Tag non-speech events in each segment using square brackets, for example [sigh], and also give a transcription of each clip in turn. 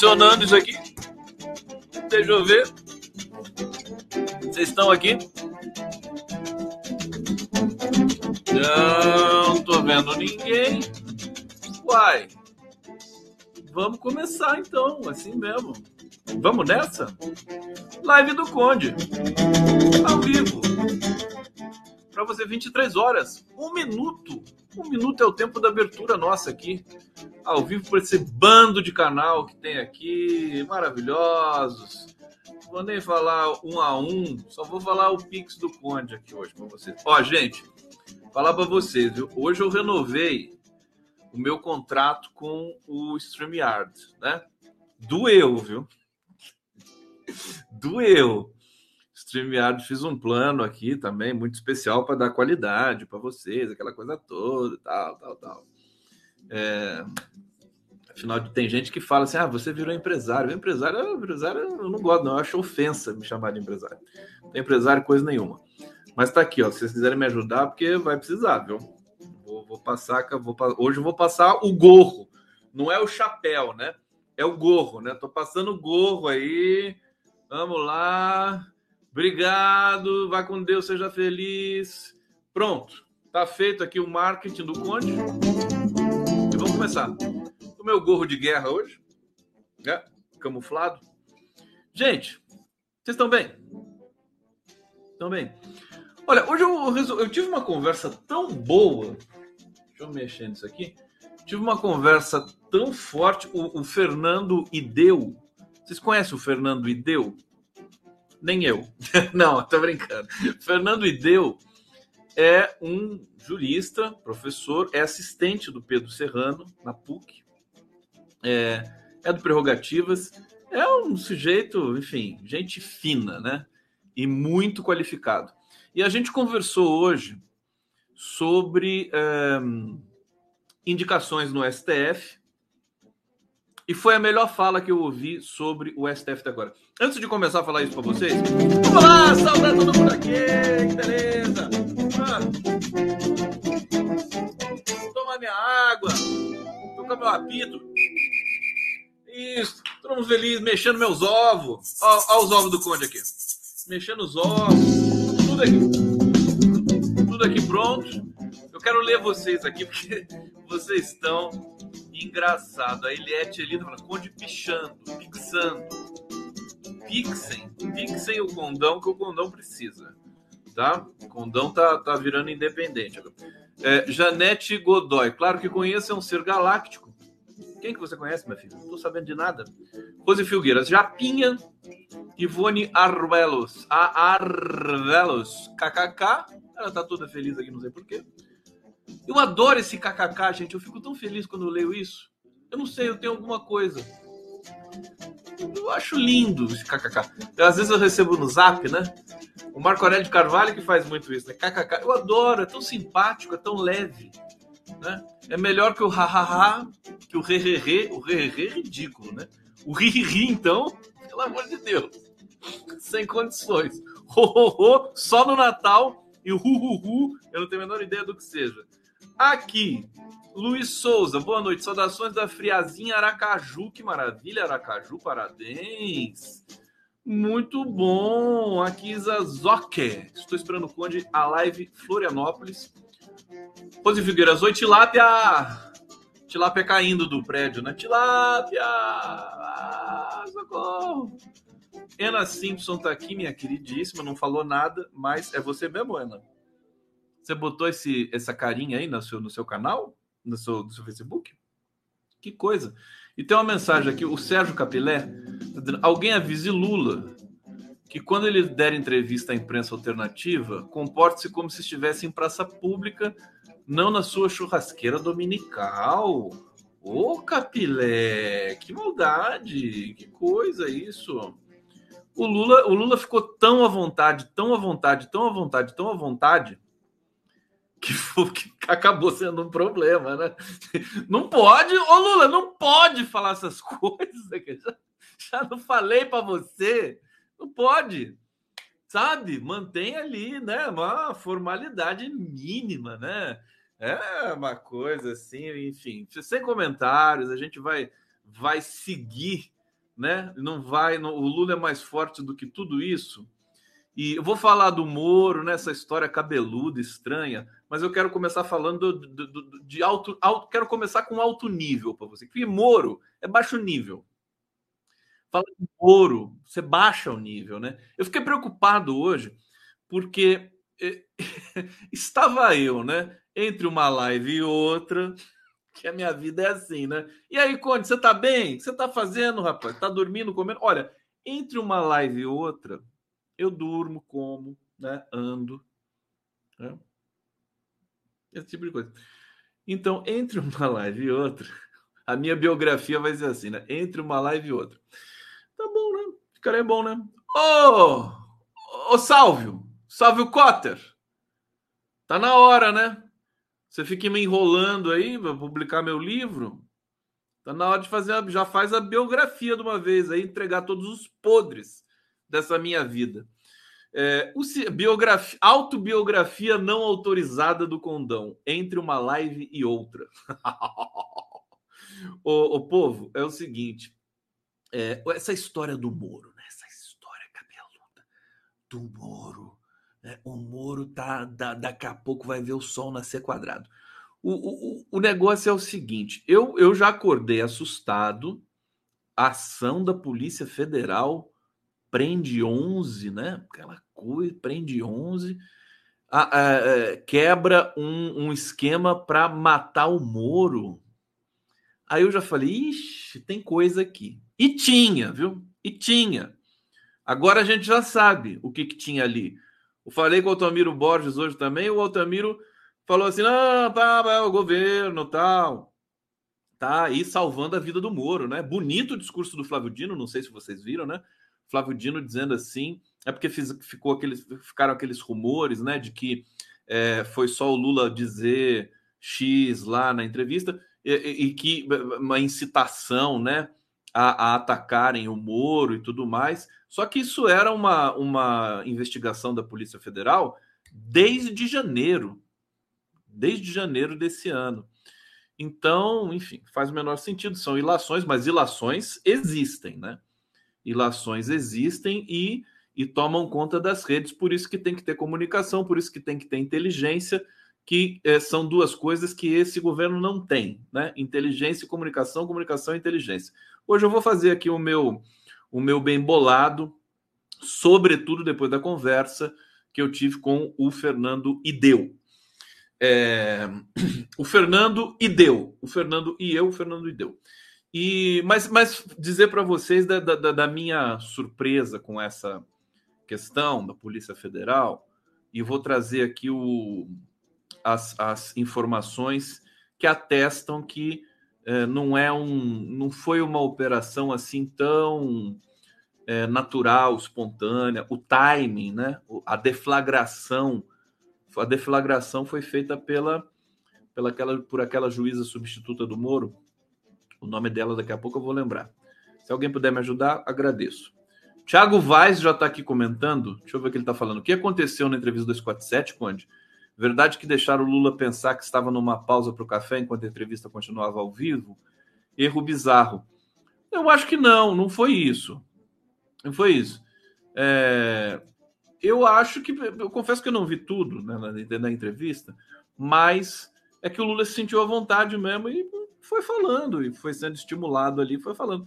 Funcionando isso aqui? Deixa eu ver. Vocês estão aqui? Não tô vendo ninguém. Uai. Vamos começar então, assim mesmo. Vamos nessa? Live do Conde. Ao vivo. Para você, 23 horas. Um minuto. Um minuto é o tempo da abertura nossa aqui. Ao vivo por esse bando de canal que tem aqui. Maravilhosos. Vou nem falar um a um. Só vou falar o Pix do Conde aqui hoje para vocês. Ó, gente. Falar para vocês, viu? Hoje eu renovei o meu contrato com o StreamYard, né? Doeu, viu? [laughs] Doeu. StreamYard fiz um plano aqui também muito especial para dar qualidade para vocês, aquela coisa toda, tal, tal, tal. É... Afinal, tem gente que fala assim: ah, você virou empresário. Empresário, empresário eu não gosto, não. Eu acho ofensa me chamar de empresário. Não tem empresário coisa nenhuma. Mas tá aqui, ó. Se vocês quiserem me ajudar, porque vai precisar, viu? Vou, vou passar, vou, hoje eu vou passar o gorro. Não é o chapéu, né? É o gorro, né? Tô passando o gorro aí. Vamos lá. Obrigado. Vai com Deus, seja feliz. Pronto. Tá feito aqui o marketing do Conde. E vamos começar. O meu gorro de guerra hoje. É, camuflado. Gente, vocês estão bem? Estão bem? Olha, hoje eu, eu tive uma conversa tão boa. Deixa eu mexer nisso aqui. Tive uma conversa tão forte. O, o Fernando Ideu. Vocês conhecem o Fernando Ideu? Nem eu. [laughs] Não, tô brincando. Fernando Ideu é um jurista, professor, é assistente do Pedro Serrano na PUC, é, é do Prerrogativas, é um sujeito, enfim, gente fina, né? E muito qualificado. E a gente conversou hoje sobre um, indicações no STF. E foi a melhor fala que eu ouvi sobre o STF até agora. Antes de começar a falar isso para vocês, vamos lá, saudar todo mundo aqui, que beleza! Ah. Tomar minha água, tocar meu apito. Isso, todo mundo feliz, mexendo meus ovos. Olha os ovos do Conde aqui. Mexendo os ovos tudo aqui. Tudo aqui pronto. Eu quero ler vocês aqui, porque [laughs] vocês estão engraçados. A Eliette ali tá falando, Conde pichando, pixando. Pixem, pixem o condão que o condão precisa. Tá? O condão tá, tá virando independente. É, Janete Godoy, claro que conheço, é um ser galáctico. Quem que você conhece, minha filha? Não tô sabendo de nada. Rose Filgueiras, Japinha, Ivone Arvelos. A Arvelos. KKK. Ela tá toda feliz aqui, não sei porquê. Eu adoro esse KKK, gente. Eu fico tão feliz quando eu leio isso. Eu não sei, eu tenho alguma coisa. Eu acho lindo esse KKK. Às vezes eu recebo no zap, né? O Marco Aurélio de Carvalho que faz muito isso, né? KKK. Eu adoro, é tão simpático, é tão leve. Né? É melhor que o hahaha, que o re-re-re. O re-re-re é ridículo, né? O ri-ri, então, pelo amor de Deus. Sem condições. Ho, ho, ho, só no Natal e o hu, hu, hu, eu não tenho a menor ideia do que seja. Aqui, Luiz Souza, boa noite. Saudações da Friazinha Aracaju. Que maravilha, Aracaju, parabéns. Muito bom. Aqui, Zazoque. Estou esperando o Conde, a live Florianópolis. Rose Figueiras, oi, tilápia. Tilápia caindo do prédio, né? Tilápia! Ah, socorro! Ana Simpson tá aqui, minha queridíssima, não falou nada, mas é você mesmo, Ana? Você botou esse, essa carinha aí no seu, no seu canal? No seu, no seu Facebook? Que coisa. E tem uma mensagem aqui, o Sérgio Capilé, tá alguém avise Lula que quando ele der entrevista à imprensa alternativa, comporte-se como se estivesse em praça pública não na sua churrasqueira dominical. Ô, Capilé, que maldade, que coisa isso. O Lula, o Lula ficou tão à vontade, tão à vontade, tão à vontade, tão à vontade, que, foi, que acabou sendo um problema, né? Não pode, ô Lula, não pode falar essas [laughs] coisas. Já, já não falei para você. Não pode sabe? Mantém ali, né? Uma formalidade mínima, né? É uma coisa assim, enfim, sem comentários, a gente vai vai seguir, né? Não vai, não, o Lula é mais forte do que tudo isso. E eu vou falar do Moro nessa história cabeluda, estranha, mas eu quero começar falando do, do, de alto, alto, quero começar com alto nível para você. Porque Moro é baixo nível. Fala de Moro, você baixa o nível, né? Eu fiquei preocupado hoje porque eh, [laughs] estava eu, né, entre uma live e outra, que a minha vida é assim, né? E aí, Conde, você tá bem? O que você tá fazendo, rapaz? Tá dormindo, comendo? Olha, entre uma live e outra, eu durmo, como, né? Ando, né? Esse tipo de coisa. Então, entre uma live e outra, a minha biografia vai ser assim, né? Entre uma live e outra. Tá bom, né? Ficaria bom, né? Ô! Ô, Sálvio! Sálvio Cotter! Tá na hora, né? Você fica me enrolando aí para publicar meu livro. Tá na hora de fazer, a, já faz a biografia de uma vez aí, entregar todos os podres dessa minha vida. É, o, biografia, autobiografia não autorizada do Condão, entre uma live e outra. [laughs] o, o, povo, é o seguinte: é, essa história do Moro, né? essa história cabeluda do Moro né? O Moro tá. Da, daqui a pouco vai ver o sol nascer quadrado. O, o, o negócio é o seguinte: eu, eu já acordei assustado. A ação da Polícia Federal prende 11, né? Aquela coisa, prende 11. A, é, quebra um, um esquema para matar o Moro. Aí eu já falei, ixi, tem coisa aqui. E tinha, viu? E tinha. Agora a gente já sabe o que, que tinha ali. Eu falei com o Altamiro Borges hoje também, o Altamiro falou assim: não, tá, é o governo, tal. Tá aí salvando a vida do Moro, né? Bonito o discurso do Flávio Dino, não sei se vocês viram, né? Flávio Dino dizendo assim, é porque fiz, ficou aqueles, ficaram aqueles rumores, né, de que é, foi só o Lula dizer X lá na entrevista e, e que uma incitação, né, a, a, atacarem o Moro e tudo mais. Só que isso era uma, uma investigação da Polícia Federal desde janeiro, desde janeiro desse ano. Então, enfim, faz o menor sentido. São ilações, mas ilações existem, né? Ilações existem e, e tomam conta das redes, por isso que tem que ter comunicação, por isso que tem que ter inteligência, que é, são duas coisas que esse governo não tem, né? Inteligência e comunicação, comunicação e inteligência. Hoje eu vou fazer aqui o meu o meu bem bolado, sobretudo depois da conversa que eu tive com o Fernando Ideu. É, [clears throat] o Fernando Ideu, o Fernando e eu, o Fernando Ideu. E, mas, mas dizer para vocês da, da, da, minha surpresa com essa questão da Polícia Federal, e vou trazer aqui o, as, as informações que atestam que é, não é um, não foi uma operação assim tão é, natural, espontânea, o timing, né? A deflagração, a deflagração foi feita pela, pela aquela, por aquela juíza substituta do Moro. O nome dela daqui a pouco eu vou lembrar. Se alguém puder me ajudar, agradeço. Tiago Vaz já está aqui comentando. Deixa eu ver o que ele está falando. O que aconteceu na entrevista 247, Conde? Verdade que deixaram o Lula pensar que estava numa pausa para o café enquanto a entrevista continuava ao vivo? Erro bizarro. Eu acho que não, não foi isso. Não foi isso. É, eu acho que. Eu confesso que eu não vi tudo né, na, na entrevista, mas é que o Lula se sentiu à vontade mesmo e foi falando, e foi sendo estimulado ali, foi falando.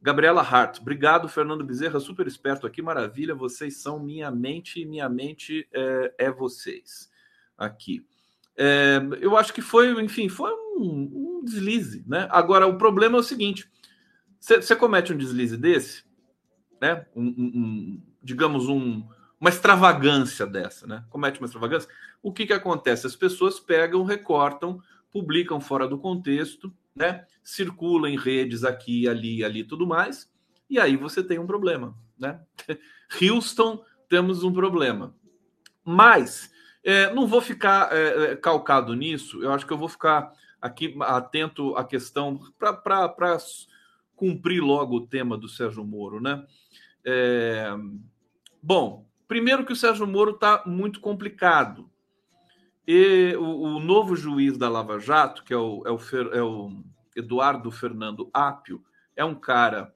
Gabriela Hart, obrigado, Fernando Bezerra, super esperto aqui, maravilha. Vocês são minha mente e minha mente é, é vocês aqui. É, eu acho que foi, enfim, foi um, um, deslize, né? Agora, o problema é o seguinte: você comete um deslize desse, né? Um, um, digamos, um, uma extravagância dessa, né? Comete uma extravagância. O que, que acontece? As pessoas pegam, recortam, publicam fora do contexto, né? Circulam em redes aqui, ali, ali, tudo mais, e aí você tem um problema, né? [laughs] Houston, temos um problema. Mas é, não vou ficar é, é, calcado nisso, eu acho que eu vou ficar aqui atento à questão para cumprir logo o tema do Sérgio Moro, né? É, bom, primeiro que o Sérgio Moro está muito complicado. E o, o, novo juiz da Lava Jato, que é o, é o, Fer, é o Eduardo Fernando Apio, é um cara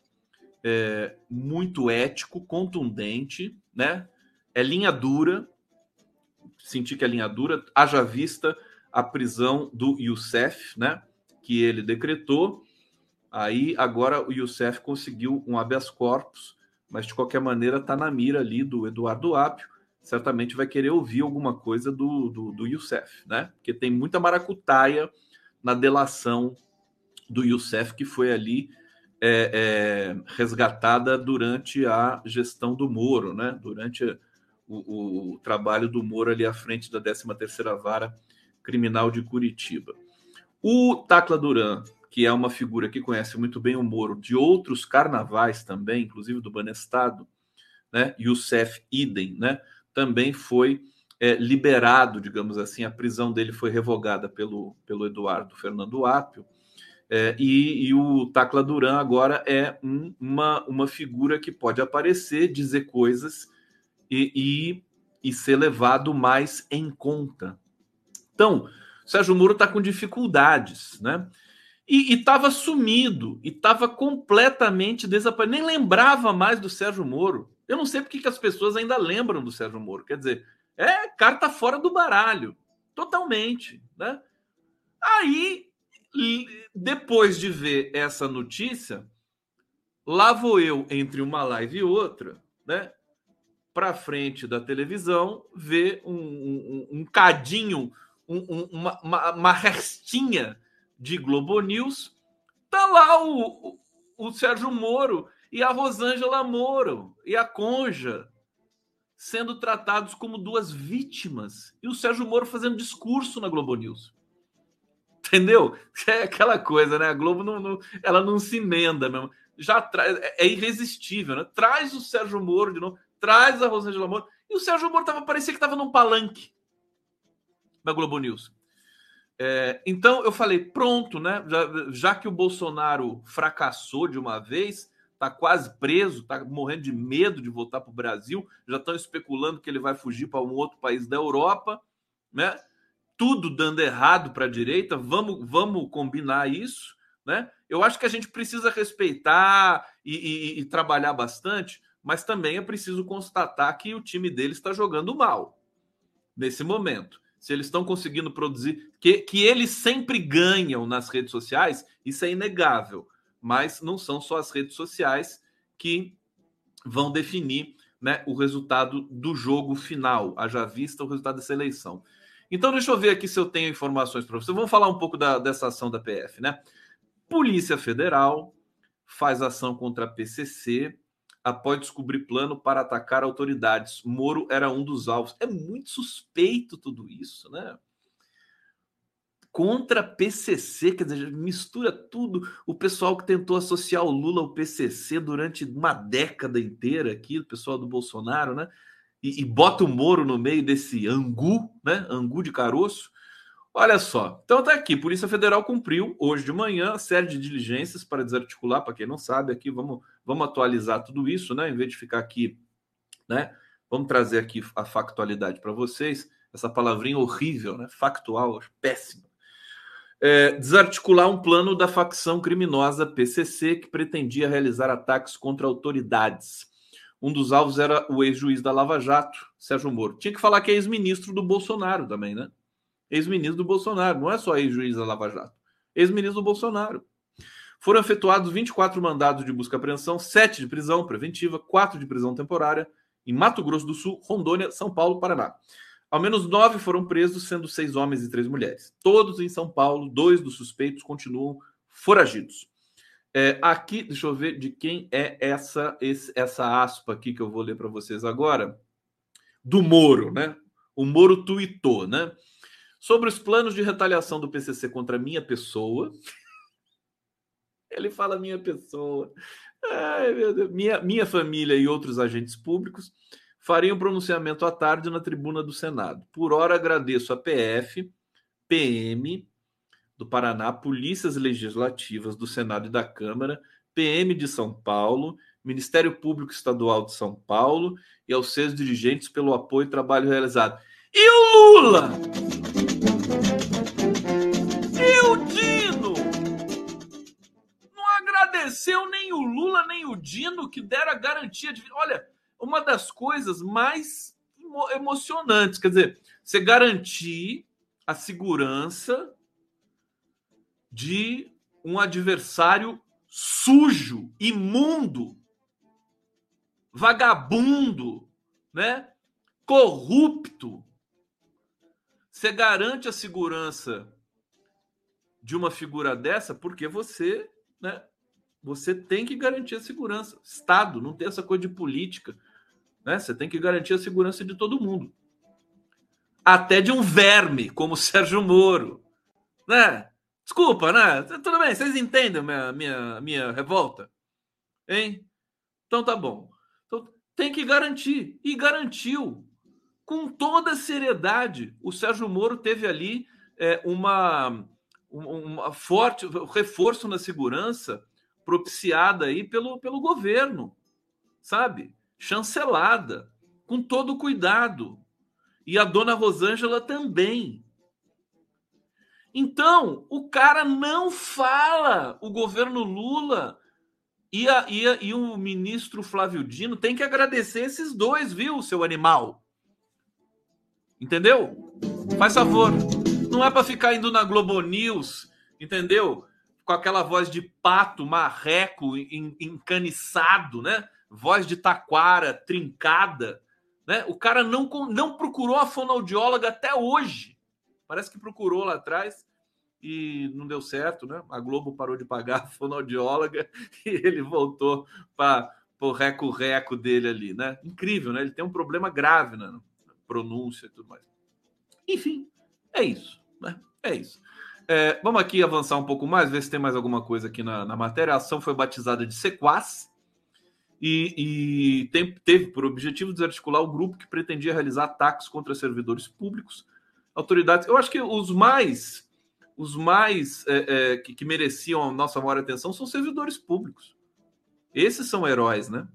é, muito ético, contundente, né? É linha dura, senti que é linha dura, haja vista a prisão do Youssef, né? Que ele decretou. Aí agora o Youssef conseguiu um habeas corpus, mas de qualquer maneira está na mira ali do Eduardo Apio. Certamente vai querer ouvir alguma coisa do, do, do Youssef, né? Porque tem muita maracutaia na delação do Youssef, que foi ali é, é, resgatada durante a gestão do Moro, né? Durante o, o, trabalho do Moro ali à frente da 13ª Vara Criminal de Curitiba. O Tacla Duran, que é uma figura que conhece muito bem o Moro de outros carnavais também, inclusive do Banestado, né? Youssef Idem, né? Também foi é, liberado, digamos assim, a prisão dele foi revogada pelo, pelo Eduardo Fernando Apio, é, e, e, o Tacla Duran agora é um, uma, uma figura que pode aparecer, dizer coisas e, e, e ser levado mais em conta. Então, Sérgio Moro está com dificuldades, né? E estava sumido, e estava completamente desaparecido. Nem lembrava mais do Sérgio Moro. Eu não sei porque que as pessoas ainda lembram do Sérgio Moro. Quer dizer, é carta fora do baralho. Totalmente. Né? Aí depois de ver essa notícia, lá vou eu entre uma live e outra, né? Para frente da televisão, ver um, um, um cadinho, um, uma, uma, uma, restinha de Globo News. Tá lá o, o, o Sérgio Moro e a Rosângela Moro e a Conja sendo tratados como duas vítimas. E o Sérgio Moro fazendo discurso na Globo News. Entendeu? [laughs] É aquela coisa, né? A Globo não, não ela não se emenda mesmo. Já traz, é, é irresistível, né? Traz o Sérgio Moro de novo, traz a Rosângela Moro. E o Sérgio Moro tava, parecia que estava num palanque da Globo News. É, então eu falei, pronto, né? Já, já, que o Bolsonaro fracassou de uma vez, tá quase preso, tá morrendo de medo de voltar para o Brasil, já estão especulando que ele vai fugir para um outro país da Europa, né? tudo dando errado para a direita, vamos, vamos combinar isso, né? Eu acho que a gente precisa respeitar e, e, e trabalhar bastante, mas também é preciso constatar que o time dele está jogando mal nesse momento. Se eles estão conseguindo produzir, que, que eles sempre ganham nas redes sociais, isso é inegável. Mas não são só as redes sociais que vão definir né, o resultado do jogo final, haja vista o resultado dessa eleição. Então, deixa eu ver aqui se eu tenho informações para vocês. Vamos falar um pouco da, dessa ação da PF, né? Polícia Federal faz ação contra a PCC após descobrir plano para atacar autoridades. Moro era um dos alvos. É muito suspeito tudo isso, né? Contra a PCC, quer dizer, mistura tudo. O pessoal que tentou associar o Lula ao PCC durante uma década inteira aqui, o pessoal do Bolsonaro, né? e, e bota o Moro no meio desse angu, né? Angu de caroço. Olha só, então tá aqui, Polícia Federal cumpriu hoje de manhã série de diligências para desarticular, para quem não sabe, aqui vamos, vamos atualizar tudo isso, né? Em vez de ficar aqui, né? Vamos trazer aqui a factualidade para vocês, essa palavrinha horrível, né? Factual, péssima. É, desarticular um plano da facção criminosa PCC que pretendia realizar ataques contra autoridades. Um dos alvos era o ex-juiz da Lava Jato, Sérgio Moro. Tinha que falar que é ex-ministro do Bolsonaro também, né? Ex-ministro do Bolsonaro, não é só ex-juiz da Lava Jato. Ex-ministro do Bolsonaro. Foram efetuados 24 mandados de busca e apreensão, 7 de prisão preventiva, 4 de prisão temporária em Mato Grosso do Sul, Rondônia, São Paulo, Paraná. Ao menos nove foram presos, sendo seis homens e três mulheres. Todos em São Paulo, dois dos suspeitos continuam foragidos. É, aqui, deixa eu ver de quem é essa esse, essa aspa aqui que eu vou ler para vocês agora. Do Moro, né? O Moro tuitou, né? Sobre os planos de retaliação do PCC contra minha pessoa. [laughs] Ele fala minha pessoa. Ai. Minha, minha família e outros agentes públicos fariam pronunciamento à tarde na tribuna do Senado. Por hora, agradeço a PF, PM, do Paraná, polícias legislativas do Senado e da Câmara, PM de São Paulo, Ministério Público Estadual de São Paulo e aos seus dirigentes pelo apoio e trabalho realizado. E o Lula? E o Dino? Não agradeceu nem governo que dera garantia de. Olha, uma das coisas mais emocionantes, quer dizer, você garantir a segurança de um adversário sujo, imundo, vagabundo, né? Corrupto. Você garante a segurança de uma figura dessa porque você, né? Você tem que garantir a segurança. Estado, não tem essa coisa de política, né? Você tem que garantir a segurança de todo mundo. Até de um verme como o Sérgio Moro, né? Desculpa, né? Tudo bem, vocês entendem minha, minha, minha revolta? Hein? Então tá bom. Então, tem que garantir. E garantiu. Com toda seriedade. O Sérgio Moro teve ali é, uma, uma forte reforço na segurança propiciada aí pelo, pelo governo, sabe? Chancelada, com todo cuidado. E a dona Rosângela também. Então, o cara não fala. O governo Lula e, a, e, a, e o ministro Flávio Dino tem que agradecer esses dois, viu, seu animal? Entendeu? Faz favor. Não é para ficar indo na Globo News, entendeu? Com aquela voz de pato, marreco, encaniçado, né? Voz de taquara, trincada. Né? O cara não, não procurou a fonoaudióloga até hoje Parece que procurou lá atrás e não deu certo, né? A Globo parou de pagar a fonoaudióloga [laughs] e ele voltou para o reco-reco dele ali, né? Incrível, né? Ele tem um problema grave na pronúncia e tudo mais. Enfim, é isso, né? É isso. É, vamos aqui avançar um pouco mais, ver se tem mais alguma coisa aqui na, na matéria. A ação foi batizada de Sequaz e, e tem, teve por objetivo desarticular o grupo que pretendia realizar ataques contra servidores públicos autoridades. Eu acho que os mais os mais é, é, que, que, mereciam a nossa maior atenção são servidores públicos. Esses são heróis, né?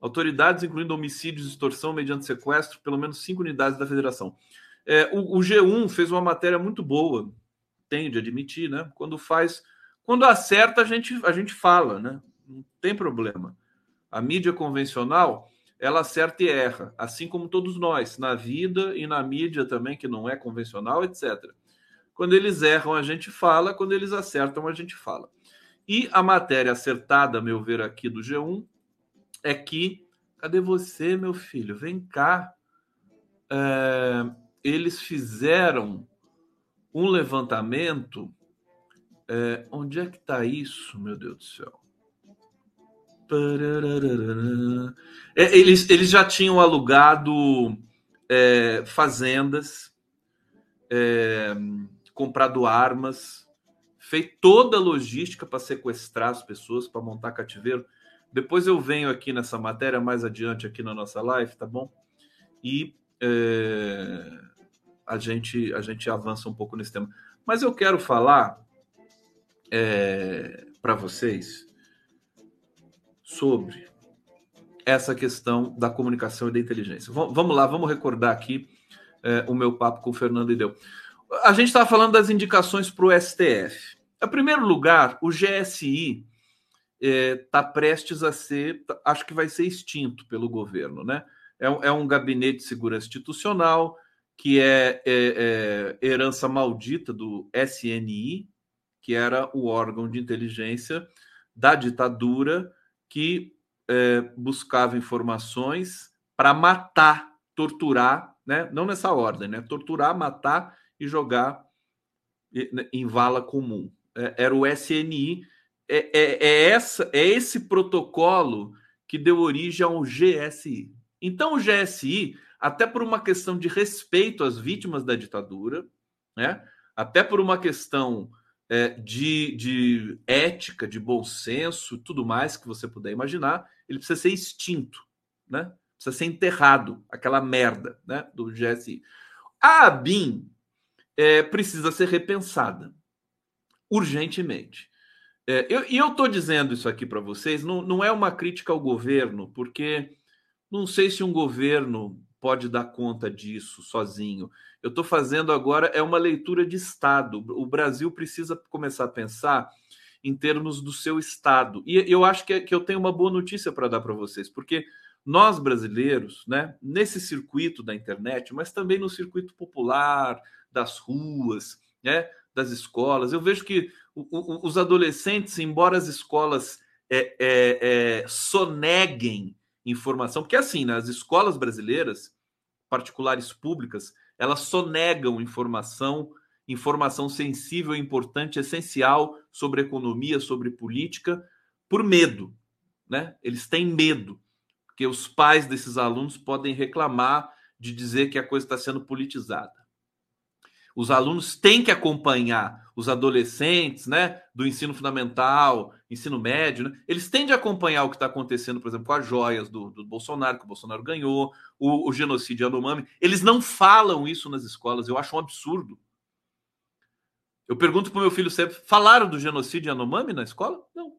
Autoridades, incluindo homicídios, extorsão mediante sequestro, pelo menos cinco unidades da federação. É, o, o, G1 fez uma matéria muito boa, tenho de admitir, né? Quando faz, quando acerta, a gente, a gente fala, né? Não tem problema. A mídia convencional ela acerta e erra, assim como todos nós, na vida e na mídia também, que não é convencional, etc. Quando eles erram, a gente fala, quando eles acertam, a gente fala. E a matéria acertada, a meu ver, aqui do G1, é que. Cadê você, meu filho? Vem cá. É, eles fizeram um levantamento. É, onde é que está isso, meu Deus do céu? É, eles, eles já tinham alugado é, fazendas, é, comprado armas, feito toda a logística para sequestrar as pessoas, para montar cativeiro. Depois eu venho aqui nessa matéria mais adiante aqui na nossa live, tá bom? E é, a gente a gente avança um pouco nesse tema. Mas eu quero falar é, para vocês sobre essa questão da comunicação e da inteligência. Vamos lá, vamos recordar aqui é, o meu papo com o Fernando Ideu. A gente estava falando das indicações para o STF. Em primeiro lugar, o GSI está é, prestes a ser, acho que vai ser extinto pelo governo, né? É, é um gabinete de segurança institucional que é, é, é herança maldita do SNI, que era o órgão de inteligência da ditadura que é, buscava informações para matar, torturar, né? não nessa ordem, né? torturar, matar e jogar né, em vala comum. É, era o SNI. É, é, é, essa, é esse protocolo que deu origem ao GSI. Então, o GSI, até por uma questão de respeito às vítimas da ditadura, né? até por uma questão é, de, de ética, de bom senso, tudo mais que você puder imaginar, ele precisa ser extinto, né? Precisa ser enterrado, aquela merda, né? Do GSI. A ABIN é, precisa ser repensada urgentemente. É, eu, e eu estou dizendo isso aqui para vocês, não, não é uma crítica ao governo, porque não sei se um governo pode dar conta disso sozinho. Eu estou fazendo agora é uma leitura de Estado. O Brasil precisa começar a pensar em termos do seu estado. E eu acho que, que eu tenho uma boa notícia para dar para vocês, porque nós brasileiros, né, nesse circuito da internet, mas também no circuito popular, das ruas, né, das escolas, eu vejo que o, o, os adolescentes, embora as escolas é, é, é, soneguem informação, porque assim, nas né, escolas brasileiras, particulares públicas, elas sonegam informação, informação sensível, importante, essencial sobre economia, sobre política, por medo, né? Eles têm medo, porque os pais desses alunos podem reclamar de dizer que a coisa está sendo politizada. Os alunos têm que acompanhar os adolescentes, né, do ensino fundamental, ensino médio, né, eles têm de acompanhar o que está acontecendo, por exemplo, com as joias do, do Bolsonaro, que o Bolsonaro ganhou, o, o genocídio Yanomami. Eles não falam isso nas escolas, eu acho um absurdo. Eu pergunto para o meu filho sempre: falaram do genocídio Yanomami na escola? Não.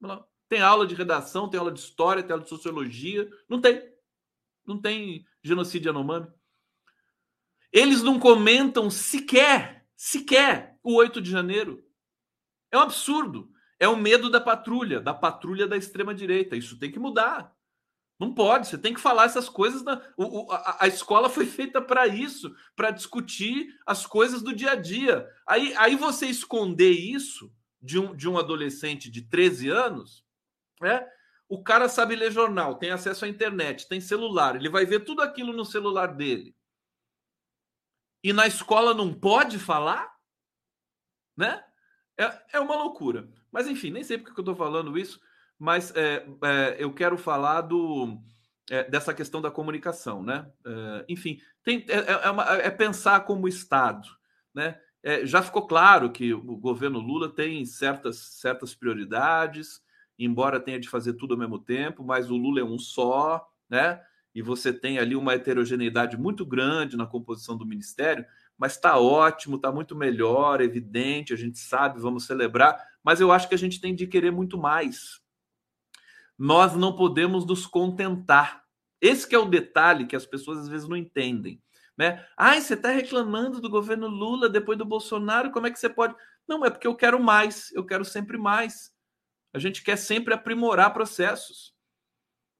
não. Tem aula de redação, tem aula de história, tem aula de sociologia. Não tem. Não tem genocídio Yanomami. Eles não comentam sequer, sequer o 8 de janeiro. É um absurdo. É o medo da patrulha, da patrulha da extrema-direita. Isso tem que mudar. Não pode, você tem que falar essas coisas. Na, o, o, a, a, escola foi feita para isso, para discutir as coisas do dia a dia. Aí, aí você esconder isso de um, de um adolescente de 13 anos, né? O cara sabe ler jornal, tem acesso à internet, tem celular, ele vai ver tudo aquilo no celular dele e na escola não pode falar, né? É, é uma loucura. Mas enfim, nem sei porque eu estou falando isso, mas é, é, eu quero falar do, é, dessa questão da comunicação, né? É, enfim, tem, é, uma, é, pensar como Estado, né? já ficou claro que o governo Lula tem certas, certas prioridades, embora tenha de fazer tudo ao mesmo tempo, mas o Lula é um só, né? e você tem ali uma heterogeneidade muito grande na composição do ministério, mas está ótimo, está muito melhor, evidente, a gente sabe, vamos celebrar, mas eu acho que a gente tem de querer muito mais. Nós não podemos nos contentar. Esse é o detalhe que as pessoas às vezes não entendem. Né? Ai, você está reclamando do governo Lula depois do Bolsonaro, como é que você pode? Não, é porque eu quero mais, eu quero sempre mais. A gente quer sempre aprimorar processos.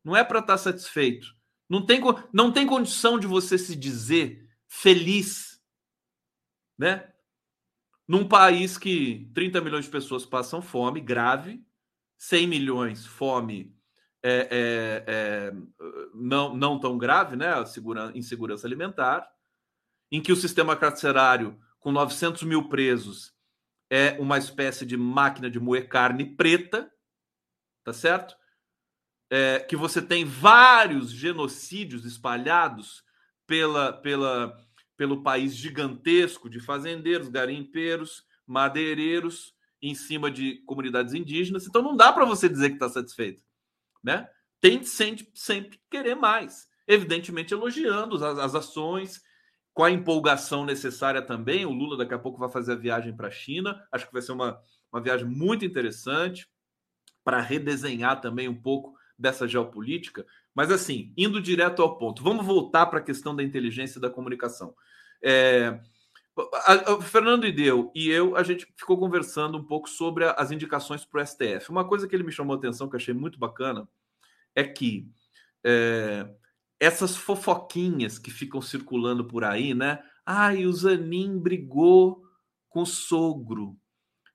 Não é para estar tá satisfeito. Não tem, não tem condição de você se dizer feliz, né? Num país que 30 milhões de pessoas passam fome grave, 100 milhões fome é, é, é, não, não tão grave, né? Segura, insegurança alimentar, em que o sistema carcerário, com 900 mil presos, é uma espécie de máquina de moer carne preta, tá certo? é, que você tem vários genocídios espalhados pela, pela, pelo país gigantesco de fazendeiros, garimpeiros, madeireiros em cima de comunidades indígenas. Então não dá para você dizer que está satisfeito, né? Tem sempre, sempre querer mais, evidentemente elogiando as, as ações com a empolgação necessária também. O Lula daqui a pouco vai fazer a viagem para a China. Acho que vai ser uma, uma viagem muito interessante para redesenhar também um pouco dessa geopolítica, mas assim, indo direto ao ponto, vamos voltar para a questão da inteligência e da comunicação. É, o Fernando Ideu e eu, a gente ficou conversando um pouco sobre as indicações para o STF. Uma coisa que ele me chamou a atenção, que eu achei muito bacana, é que é, essas fofoquinhas que ficam circulando por aí, né? Ai, o Zanin brigou com o sogro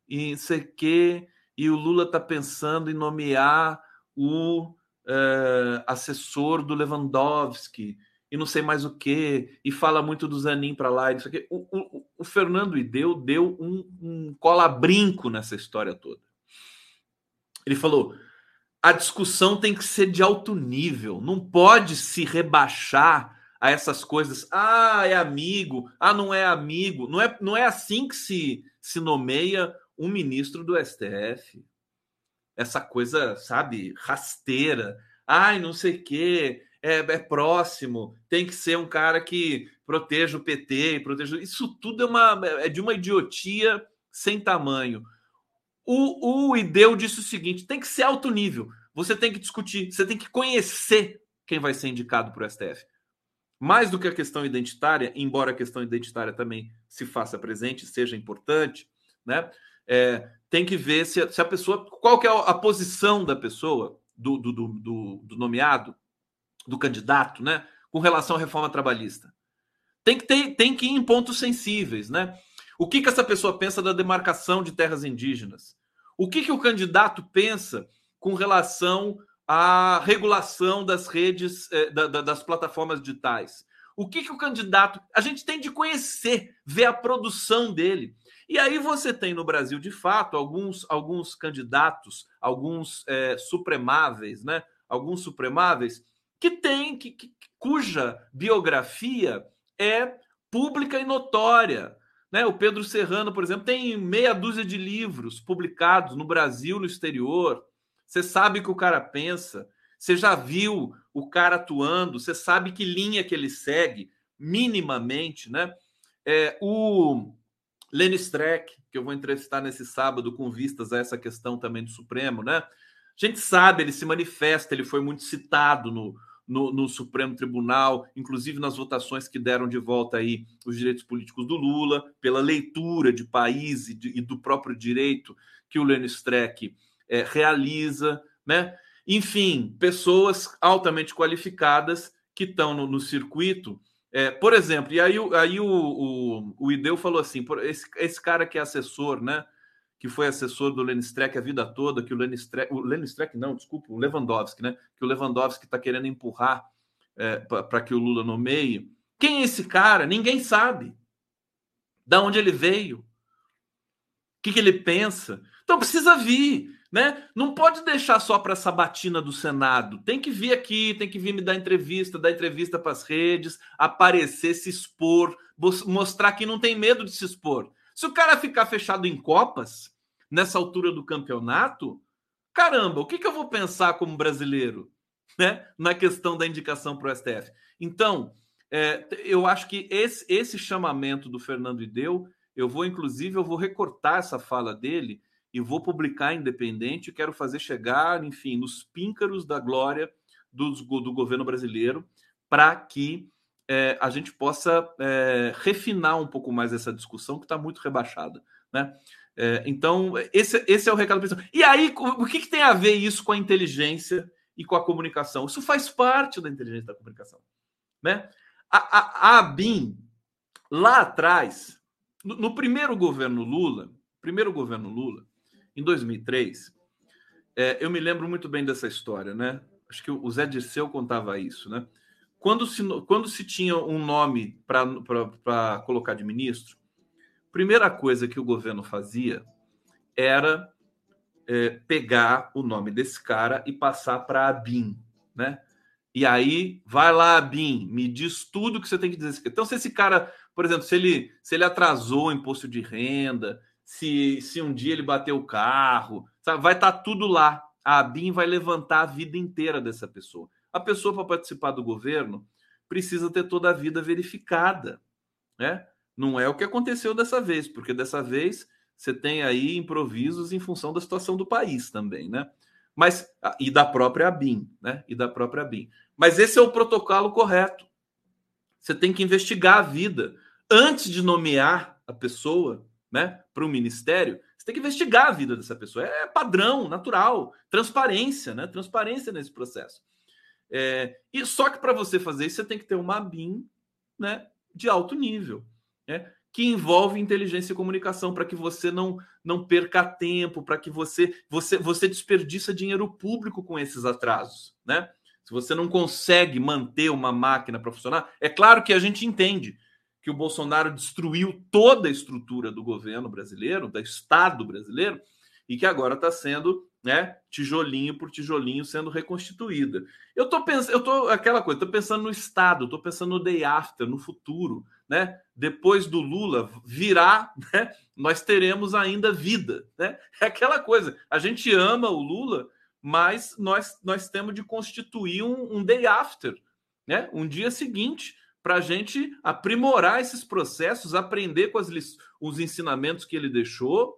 e sei que, e o Lula está pensando em nomear o uh, assessor do Lewandowski e não sei mais o que, e fala muito do Zanin para lá, isso aqui. O, o, o, Fernando Ideu deu um, um cola-brinco nessa história toda. Ele falou: a discussão tem que ser de alto nível, não pode se rebaixar a essas coisas. Ah, é amigo, ah, não é amigo. Não é, não é assim que se, se nomeia um ministro do STF essa coisa, sabe, rasteira. Ai, não sei o quê, é, é, próximo, tem que ser um cara que proteja o PT, proteja. Isso tudo é, uma, é de uma idiotia sem tamanho. O, o Ideu disse o seguinte: tem que ser alto nível. Você tem que discutir, você tem que conhecer quem vai ser indicado para o STF. Mais do que a questão identitária, embora a questão identitária também se faça presente, seja importante, né? é, tem que ver se, se, a pessoa. Qual que é a posição da pessoa, do, do, do, do nomeado, do candidato, né? Com relação à reforma trabalhista. Tem que, ter, tem que ir em pontos sensíveis, né? O que, que essa pessoa pensa da demarcação de terras indígenas? O que, que o candidato pensa com relação à regulação das redes, eh, da, da, das plataformas digitais? O que, que o candidato. A gente tem de conhecer, ver a produção dele. E aí você tem no Brasil, de fato, alguns, alguns candidatos, alguns é, supremáveis, né? Alguns supremáveis que têm, que, que, cuja biografia é pública e notória. Né? O Pedro Serrano, por exemplo, tem meia dúzia de livros publicados no Brasil, no exterior. Você sabe o que o cara pensa, você já viu o cara atuando, você sabe que linha que ele segue, minimamente, né? É, o Lenny Streck, que eu vou entrevistar nesse sábado com vistas a essa questão também do Supremo, né? A gente sabe, ele se manifesta, ele foi muito citado no, no, no, Supremo Tribunal, inclusive nas votações que deram de volta aí os direitos políticos do Lula, pela leitura de país e, de, e do próprio direito que o Lenny Streck é, realiza, né? Enfim, pessoas altamente qualificadas que estão no, no circuito. É, por exemplo, e aí, aí o, o, o Ideu falou assim: esse, esse cara que é assessor, né? Que foi assessor do Lenny Streck a vida toda, que o Lenny Streck, o Lenny Streck não, desculpa, o Lewandowski, né? Que o Lewandowski está querendo empurrar é, para que o Lula nomeie. Quem é esse cara? Ninguém sabe. Da onde ele veio? O que, que ele pensa? Então precisa vir, né? Não pode deixar só para essa batina do Senado. Tem que vir aqui, tem que vir me dar entrevista, dar entrevista para as redes, aparecer, se expor, mostrar que não tem medo de se expor. Se o cara ficar fechado em copas, nessa altura do campeonato, caramba, o que, que eu vou pensar como brasileiro né, na questão da indicação para o STF? Então, é, eu acho que esse, esse chamamento do Fernando Ideu, eu vou, inclusive, eu vou recortar essa fala dele e vou publicar independente. Quero fazer chegar, enfim, nos píncaros da glória do, do governo brasileiro para que é, a gente possa é, refinar um pouco mais essa discussão que está muito rebaixada, né? É, então, esse, esse é o recado principal. E aí, o que, que, tem a ver isso com a inteligência e com a comunicação? Isso faz parte da inteligência da comunicação, né? A, a, a lá atrás, no, no, primeiro governo Lula, primeiro governo Lula, em 2003, é, eu me lembro muito bem dessa história, né? Acho que o Zé Dirceu contava isso, né? Quando se, quando se tinha um nome para colocar de ministro, primeira coisa que o governo fazia era é, pegar o nome desse cara e passar para a BIM, né? E aí, vai lá, BIM, me diz tudo que você tem que dizer. Então, se esse cara, por exemplo, se ele, se ele atrasou o imposto de renda, se, se um dia ele bateu o carro, sabe, vai estar tá tudo lá. A BIM vai levantar a vida inteira dessa pessoa. A pessoa, para participar do governo, precisa ter toda a vida verificada. Né? Não é o que aconteceu dessa vez, porque dessa vez você tem aí improvisos em função da situação do país também, né? Mas ah, e da própria BIM, né? E da própria BIM. Mas esse é o protocolo correto. Você tem que investigar a vida antes de nomear a pessoa, né, para o ministério. Você tem que investigar a vida dessa pessoa. É padrão, natural, transparência, né? Transparência nesse processo. É, e só que para você fazer isso, você tem que ter uma BIM né, de alto nível, né, que envolve inteligência e comunicação para que você não, não perca tempo, para que você, você você desperdiça dinheiro público com esses atrasos, né? Se você não consegue manter uma máquina para funcionar, é claro que a gente entende que o Bolsonaro destruiu toda a estrutura do governo brasileiro, do Estado brasileiro, e que agora está sendo né, tijolinho por tijolinho sendo reconstituída. Eu tô pensando, eu tô aquela coisa, tô pensando no estado, tô pensando no day after, no futuro, né? Depois do Lula virar, né, nós teremos ainda vida, né? [laughs] É aquela coisa. A gente ama o Lula, mas nós nós temos de constituir um, um day after, né? Um dia seguinte para a gente aprimorar esses processos, aprender com as, os ensinamentos que ele deixou,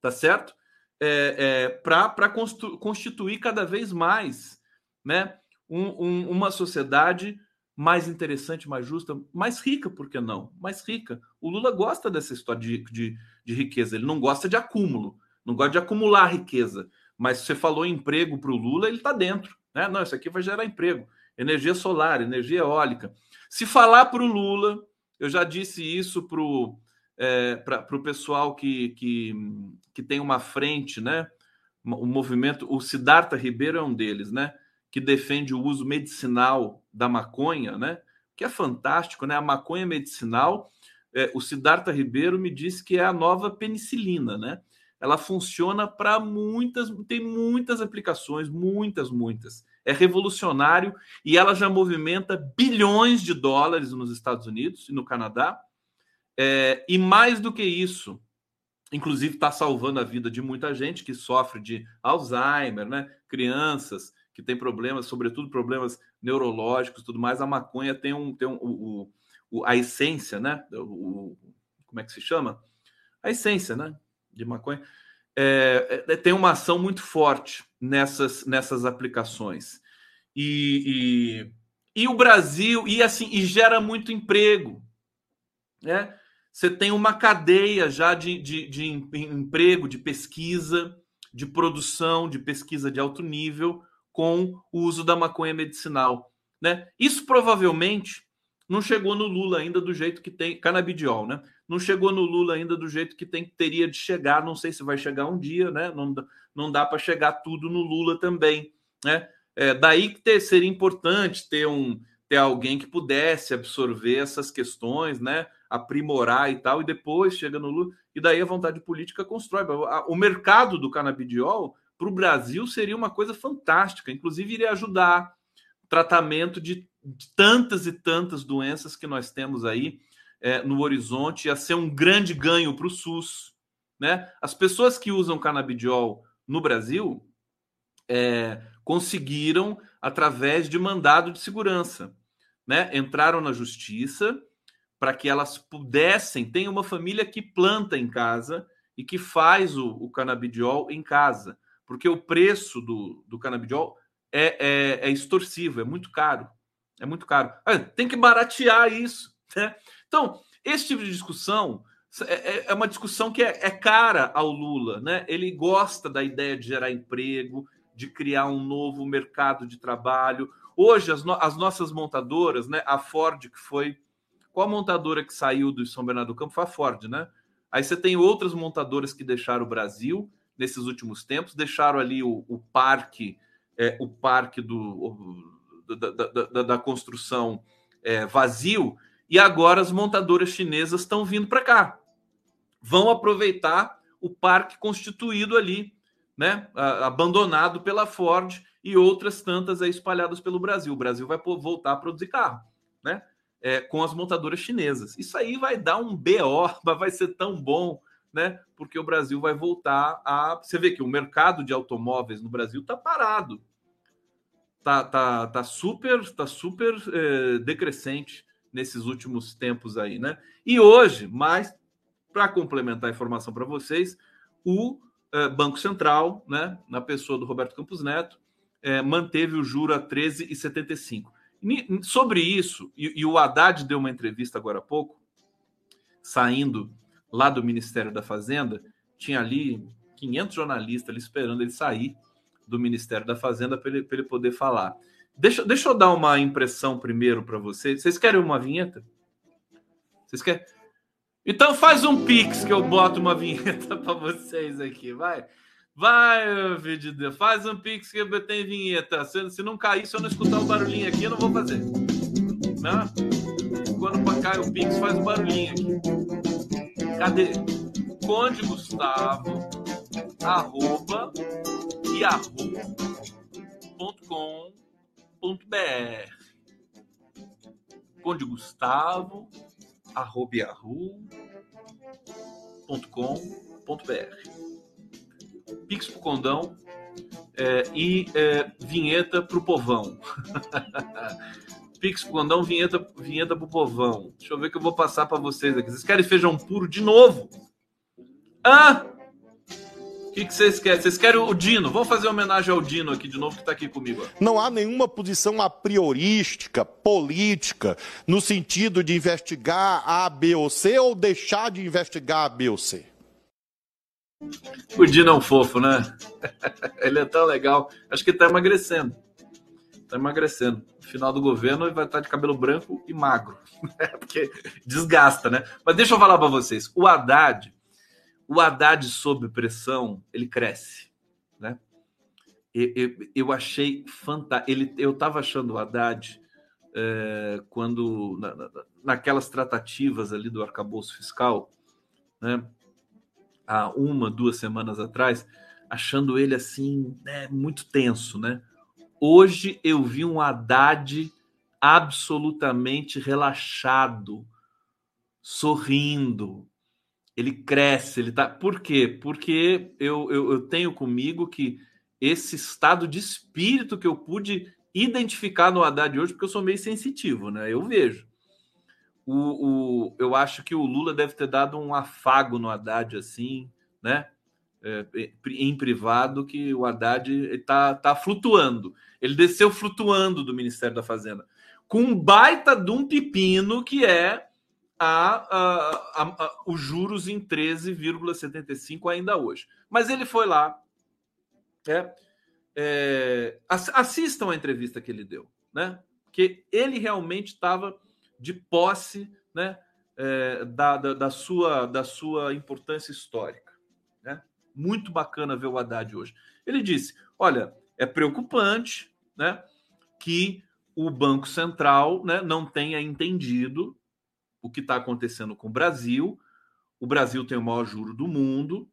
tá certo? É, é, para constituir cada vez mais né, um, um, uma sociedade mais interessante, mais justa, mais rica, por que não? Mais rica. O Lula gosta dessa história de, de, de riqueza, ele não gosta de acúmulo, não gosta de acumular riqueza. Mas se você falou em emprego para o Lula, ele está dentro. Né? Não, isso aqui vai gerar emprego. Energia solar, energia eólica. Se falar para o Lula, eu já disse isso para o é, pessoal que, que, que tem uma frente, né? O movimento, o Siddhartha Ribeiro é um deles, né? que defende o uso medicinal da maconha, né? Que é fantástico, né? A maconha medicinal, é, o Siddhartha Ribeiro me disse que é a nova penicilina, né? Ela funciona para muitas, tem muitas aplicações, muitas, muitas. É revolucionário e ela já movimenta bilhões de dólares nos Estados Unidos e no Canadá. É, e mais do que isso, inclusive está salvando a vida de muita gente que sofre de Alzheimer, né? Crianças, que tem problemas, sobretudo problemas neurológicos, tudo mais, a maconha tem um tem um, o, o, a essência, né? O, como é que se chama? A essência, né? De maconha é, é, tem uma ação muito forte nessas nessas aplicações e, e, e o Brasil e assim e gera muito emprego, né? Você tem uma cadeia já de, de, de emprego, de pesquisa, de produção, de pesquisa de alto nível, com o uso da maconha medicinal. Né? Isso provavelmente não chegou no Lula ainda do jeito que tem canabidiol, né? Não chegou no Lula ainda do jeito que tem teria de chegar. Não sei se vai chegar um dia, né? Não, não dá para chegar tudo no Lula também, né? É, daí que ter, seria importante ter um ter alguém que pudesse absorver essas questões, né? Aprimorar e tal, e depois chega no Lula, e daí a vontade política constrói. O mercado do canabidiol para o Brasil seria uma coisa fantástica, inclusive iria ajudar o tratamento de, tantas e tantas doenças que nós temos aí é, no horizonte, ia ser um grande ganho para o SUS. Né? As pessoas que usam canabidiol no Brasil é, conseguiram através de mandado de segurança. Né? Entraram na justiça para que elas pudessem. Tem uma família que planta em casa e que faz o, o canabidiol em casa porque o preço do, do canabidiol é, é, é extorsivo, é muito caro. É muito caro. Ah, tem que baratear isso. Né? Então, esse tipo de discussão é, é, é uma discussão que é, é, cara ao Lula. Né? Ele gosta da ideia de gerar emprego, de criar um novo mercado de trabalho. Hoje, as, no, as nossas montadoras, né? a Ford, que foi. Qual a montadora que saiu do São Bernardo do Campo? Foi a Ford, né? Aí você tem outras montadoras que deixaram o Brasil nesses últimos tempos, deixaram ali o, o parque, é, o parque do, o, da, da, da, construção é, vazio, e agora as montadoras chinesas estão vindo para cá. Vão aproveitar o parque constituído ali, né, abandonado pela Ford e outras tantas aí espalhadas pelo Brasil. O Brasil vai voltar a produzir carro, né? É, com as montadoras chinesas. Isso aí vai dar um BO, [laughs] vai ser tão bom né? Porque o Brasil vai voltar a. Você vê que o mercado de automóveis no Brasil está parado. Tá, tá, tá super, tá super é, decrescente nesses últimos tempos aí, né? E hoje, mais para complementar a informação para vocês, o é, Banco Central, né, na pessoa do Roberto Campos Neto, é, manteve o juro a 13,75. Sobre isso, e, e o Haddad deu uma entrevista agora há pouco, saindo lá do Ministério da Fazenda, tinha ali 500 jornalistas ali esperando ele sair do Ministério da Fazenda para ele, ele, poder falar. Deixa, deixa eu dar uma impressão primeiro para vocês. Vocês querem uma vinheta? Vocês querem? Então faz um pix que eu boto uma [laughs] vinheta para vocês aqui, vai. Vai, vídeo de faz um pix que tenho vinheta. Se, se não cair, se eu não escutar o barulhinho aqui, eu não vou fazer. Não? Quando cai o pix, faz o barulhinho aqui. Cadê? Conde Gustavo, arroba, yahoo.com.br Conde Gustavo, arroba, yahoo.com.br Pix pro Condão é, e é, vinheta pro povão. [laughs] Pix pro Condão, vinheta, vinheta pro povão. Deixa eu ver que eu vou passar para vocês aqui. Vocês querem feijão puro de novo? Ah! O que, que vocês querem? Vocês querem o Dino? Vamos fazer homenagem ao Dino aqui de novo, que está aqui comigo. Não há nenhuma posição a priorística, política, no sentido de investigar A, B ou C ou deixar de investigar A, B ou C. O Dino é um fofo, né? [laughs] Ele é tão legal. Acho que está emagrecendo. Está emagrecendo. No final do governo ele vai estar de cabelo branco e magro. [laughs] Porque desgasta, né? Mas deixa eu falar para vocês. O Haddad o Haddad sob pressão, ele cresce, né? Eu, eu, eu achei fantástico. Eu estava achando o Haddad é, quando na, na, naquelas tratativas ali do arcabouço fiscal, né? Há uma, duas semanas atrás, achando ele assim, né, muito tenso, né? Hoje eu vi um Haddad absolutamente relaxado, sorrindo, ele cresce, ele tá. Por quê? Porque eu, eu, eu, tenho comigo que esse estado de espírito que eu pude identificar no Haddad hoje, porque eu sou meio sensitivo, né? Eu vejo. O, o, eu acho que o Lula deve ter dado um afago no Haddad, assim, né? É, em privado, que o Haddad está tá flutuando. Ele desceu flutuando do Ministério da Fazenda, com um baita de um pepino que é a, a, a, os juros em 13,75 ainda hoje. Mas ele foi lá. É, é, assistam a entrevista que ele deu, né? Que ele realmente estava de posse, né? É, da, da, da, sua, da sua importância histórica. Né? Muito bacana ver o Haddad hoje. Ele disse: olha, é preocupante né, que o Banco Central né, não tenha entendido o que está acontecendo com o Brasil. O Brasil tem o maior juro do mundo.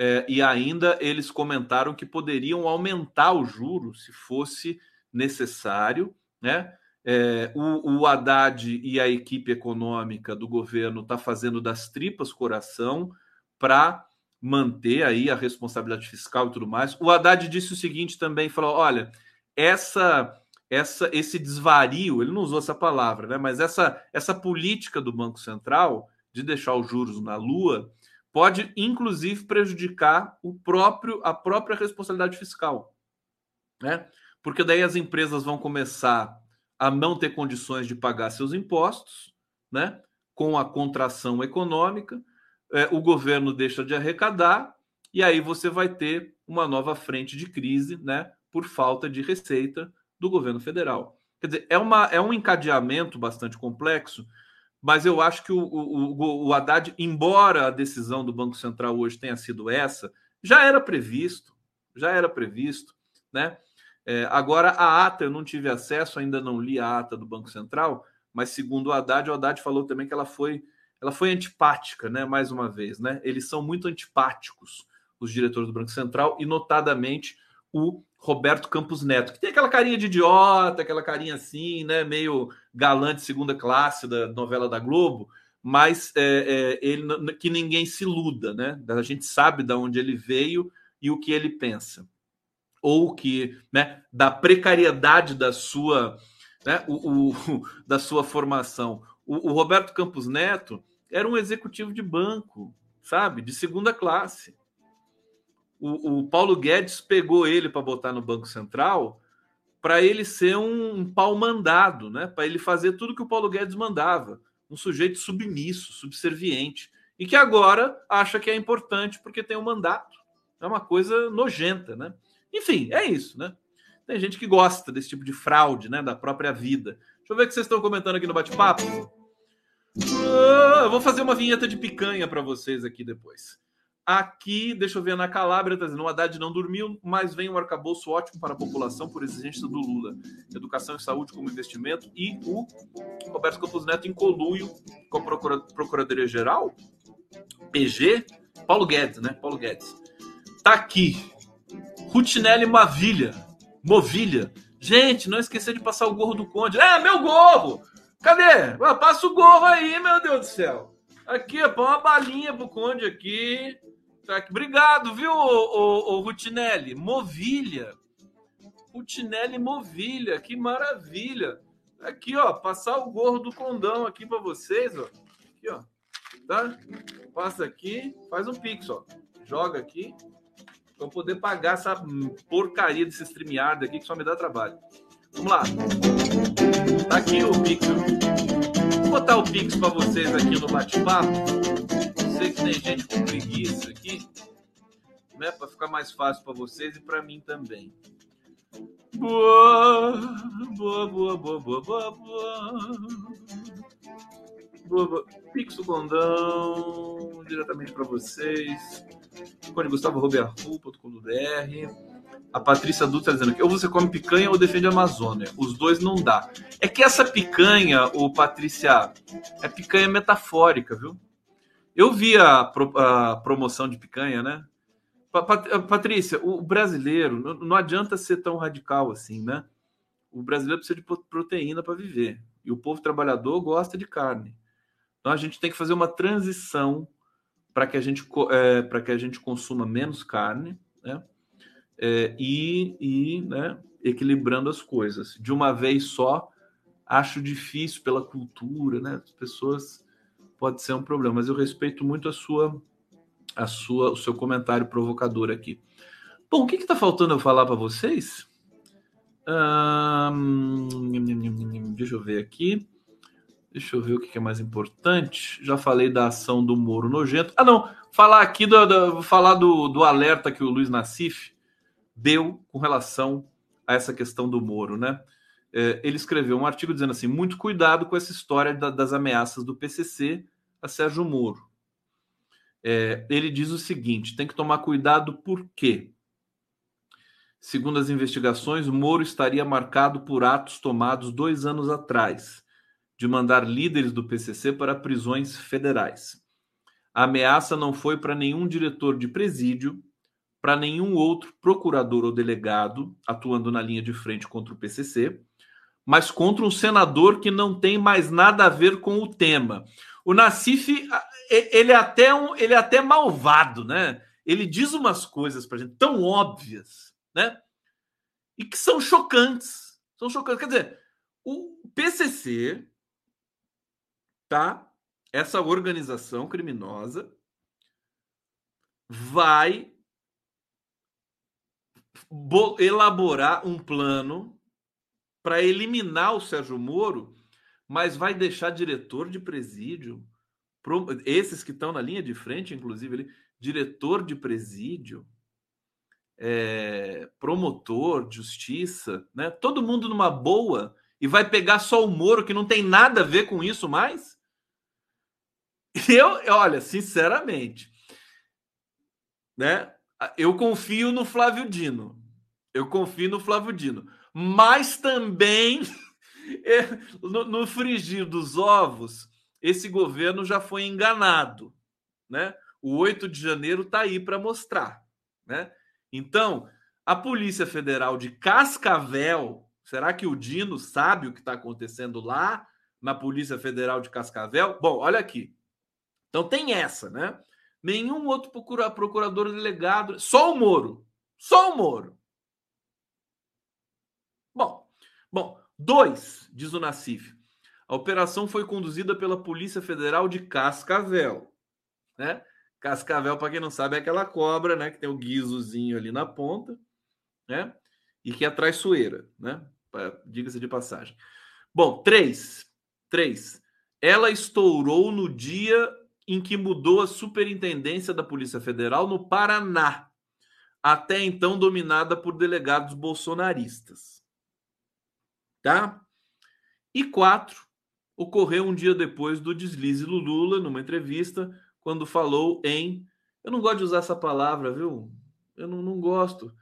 É, e ainda eles comentaram que poderiam aumentar o juro se fosse necessário, né? É, o, o Haddad e a equipe econômica do governo está fazendo das tripas coração para manter aí a responsabilidade fiscal e tudo mais. O Haddad disse o seguinte também, falou: olha, essa essa, esse desvario, ele não usou essa palavra, né? mas essa, essa política do Banco Central de deixar os juros na lua pode, inclusive, prejudicar o próprio, a própria responsabilidade fiscal. Né? Porque daí as empresas vão começar a não ter condições de pagar seus impostos, né? com a contração econômica, é, o governo deixa de arrecadar, e aí você vai ter uma nova frente de crise né? por falta de receita do governo federal. Quer dizer, é, uma, é um encadeamento bastante complexo, mas eu acho que o, o, o Haddad, embora a decisão do Banco Central hoje tenha sido essa, já era previsto, já era previsto, né? É, agora, a ata, eu não tive acesso, ainda não li a ata do Banco Central, mas segundo o Haddad, o Haddad falou também que ela foi, ela foi antipática, né? Mais uma vez, né? Eles são muito antipáticos, os diretores do Banco Central, e notadamente o Roberto Campos Neto, que tem aquela carinha de idiota, aquela carinha assim, né, meio galante segunda classe da novela da Globo, mas é, é, ele que ninguém se iluda, né? A gente sabe de onde ele veio e o que ele pensa, ou que, né, da precariedade da sua, né, o, o [laughs] da sua formação. O, o Roberto Campos Neto era um executivo de banco, sabe, de segunda classe o, o Paulo Guedes pegou ele para botar no Banco Central para ele ser um, um pau mandado, né? Para ele fazer tudo que o Paulo Guedes mandava, um sujeito submisso, subserviente, e que agora acha que é importante porque tem um mandato. É uma coisa nojenta, né? Enfim, é isso, né? Tem gente que gosta desse tipo de fraude, né? Da própria vida. Deixa eu ver o que vocês estão comentando aqui no bate-papo. Ah, vou fazer uma vinheta de picanha para vocês aqui depois. Aqui, deixa eu ver, na Calabria, está dizendo, o Haddad não dormiu, mas vem um arcabouço ótimo para a população por exigência do Lula. Educação e saúde como investimento. E o Roberto Campos Neto em coluio com a Procuradoria-Geral, PG, Paulo Guedes, né? Paulo Guedes. Tá aqui. Rutinelli Mavilha. Movilha. Gente, não esquecer de passar o gorro do Conde. É, meu gorro! Cadê? Passa o gorro aí, meu Deus do céu. Aqui, põe uma balinha pro Conde aqui. Tá Obrigado, viu, o, Rutinelli? Movilha. Rutinelli Movilha, que maravilha. Aqui, ó, passar o gorro do condão aqui para vocês, ó. Aqui, ó. Tá? Passa aqui, faz um pix, ó. Joga aqui. Para poder pagar essa porcaria desse StreamYard aqui que só me dá trabalho. Vamos lá. Tá aqui o Pix. Vou botar o Pix para vocês aqui no bate-papo. Sei que tem gente com preguiça aqui, né? Para ficar mais fácil para vocês e para mim também. Boa, boa, boa, boa, boa, boa, boa. boa. Pixo Gondão, diretamente para vocês. Cone. A Patrícia Dutra dizendo que ou você come picanha ou defende a Amazônia. Os dois não dá. É que essa picanha, o Patrícia, é picanha metafórica, viu? Eu vi a, pro, a promoção de picanha, né? Patrícia, o brasileiro não adianta ser tão radical assim, né? O brasileiro precisa de proteína para viver e o povo trabalhador gosta de carne. Então a gente tem que fazer uma transição para que a gente é, para que a gente consuma menos carne, né? É, e, e né, equilibrando as coisas. De uma vez só, acho difícil pela cultura, né? As pessoas pode ser um problema, mas eu respeito muito a sua a sua, o seu comentário provocador aqui. Bom, o que está faltando eu falar para vocês? Hum, deixa eu ver aqui. Deixa eu ver o que é mais importante. Já falei da ação do Moro nojento. Ah, não. Falar aqui do, do falar do, do alerta que o Luiz Nassif deu com relação a essa questão do Moro, né? É, ele escreveu um artigo dizendo assim: muito cuidado com essa história da, das ameaças do PCC a Sérgio Moro. É, ele diz o seguinte: tem que tomar cuidado porque, segundo as investigações, Moro estaria marcado por atos tomados dois anos atrás, de mandar líderes do PCC para prisões federais. A ameaça não foi para nenhum diretor de presídio, para nenhum outro procurador ou delegado atuando na linha de frente contra o PCC, mas contra um senador que não tem mais nada a ver com o tema. O Nassif, ele é até um, ele é até malvado, né? Ele diz umas coisas para gente tão óbvias, né? E que são chocantes. São chocantes. Quer dizer, o PCC, tá? Essa organização criminosa vai elaborar um plano para eliminar o Sérgio Moro mas vai deixar diretor de presídio, esses que estão na linha de frente, inclusive, ele, diretor de presídio, é, promotor de justiça, né? todo mundo numa boa e vai pegar só o Moro, que não tem nada a ver com isso mais? Eu, olha, sinceramente, né? Eu confio no Flávio Dino. Eu confio no Flávio Dino. Mas também [laughs] é, no, frigir dos ovos, esse governo já foi enganado, né? O 8 de janeiro está aí para mostrar, né? Então, a Polícia Federal de Cascavel, será que o Dino sabe o que está acontecendo lá na Polícia Federal de Cascavel? Bom, olha aqui. Então tem essa, né? Nenhum outro procurador delegado, só o Moro, só o Moro. Bom, bom, Dois, diz o Nassif. A operação foi conduzida pela Polícia Federal de Cascavel. Né? Cascavel, para quem não sabe, é aquela cobra né, que tem o guizozinho ali na ponta né? e que é traiçoeira. Né? Diga-se de passagem. Bom, três. Três. Ela estourou no dia em que mudou a superintendência da Polícia Federal no Paraná, até então dominada por delegados bolsonaristas tá? E quatro, ocorreu um dia depois do deslize do Lula, numa entrevista, quando falou em. Eu não gosto de usar essa palavra, viu? Eu não, não gosto.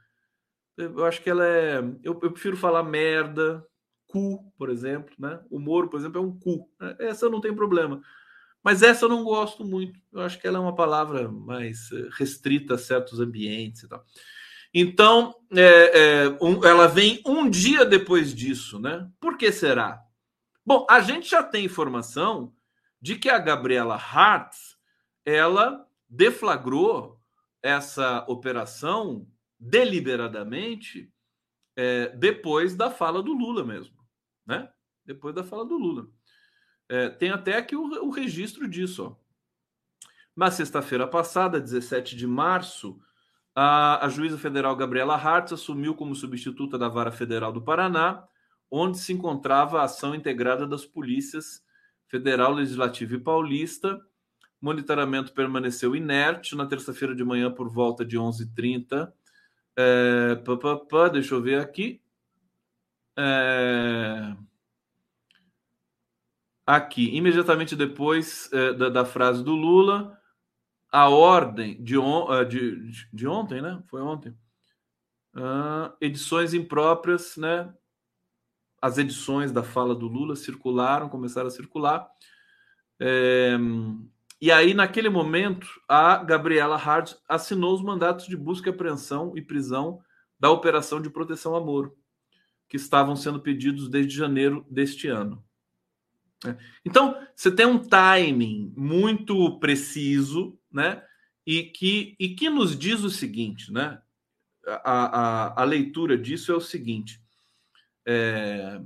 Eu acho que ela é. Eu, eu, prefiro falar merda, cu, por exemplo, né? O Moro, por exemplo, é um cu. Essa eu não tenho problema. Mas essa eu não gosto muito. Eu acho que ela é uma palavra mais eh, restrita a certos ambientes e tal. Então, é, é, um, ela vem um dia depois disso, né? Por que será? Bom, a gente já tem informação de que a Gabriela Hart ela deflagrou essa operação deliberadamente é, depois da fala do Lula mesmo, né? Depois da fala do Lula. É, tem até aqui o, o registro disso. Ó. Na sexta-feira passada, 17 de março, A, a juíza federal Gabriela Hartz assumiu como substituta da Vara Federal do Paraná, onde se encontrava a ação integrada das polícias federal, legislativa e paulista. Monitoramento permaneceu inerte na terça-feira de manhã por volta de 11h30. É, pá, pá, pá, deixa eu ver aqui. É... Aqui, imediatamente depois é, da, da frase do Lula, a ordem de, on, uh, de, de, ontem, né? Foi ontem. Uh, edições impróprias, né? As edições da fala do Lula circularam, começaram a circular. É, e aí, naquele momento, a Gabriela Hard assinou os mandatos de busca, apreensão e prisão da Operação de Proteção a Moro, que estavam sendo pedidos desde janeiro deste ano. É. Então, você tem um timing muito preciso né? E que, e que nos diz o seguinte, né? A, a, a leitura disso é o seguinte: é,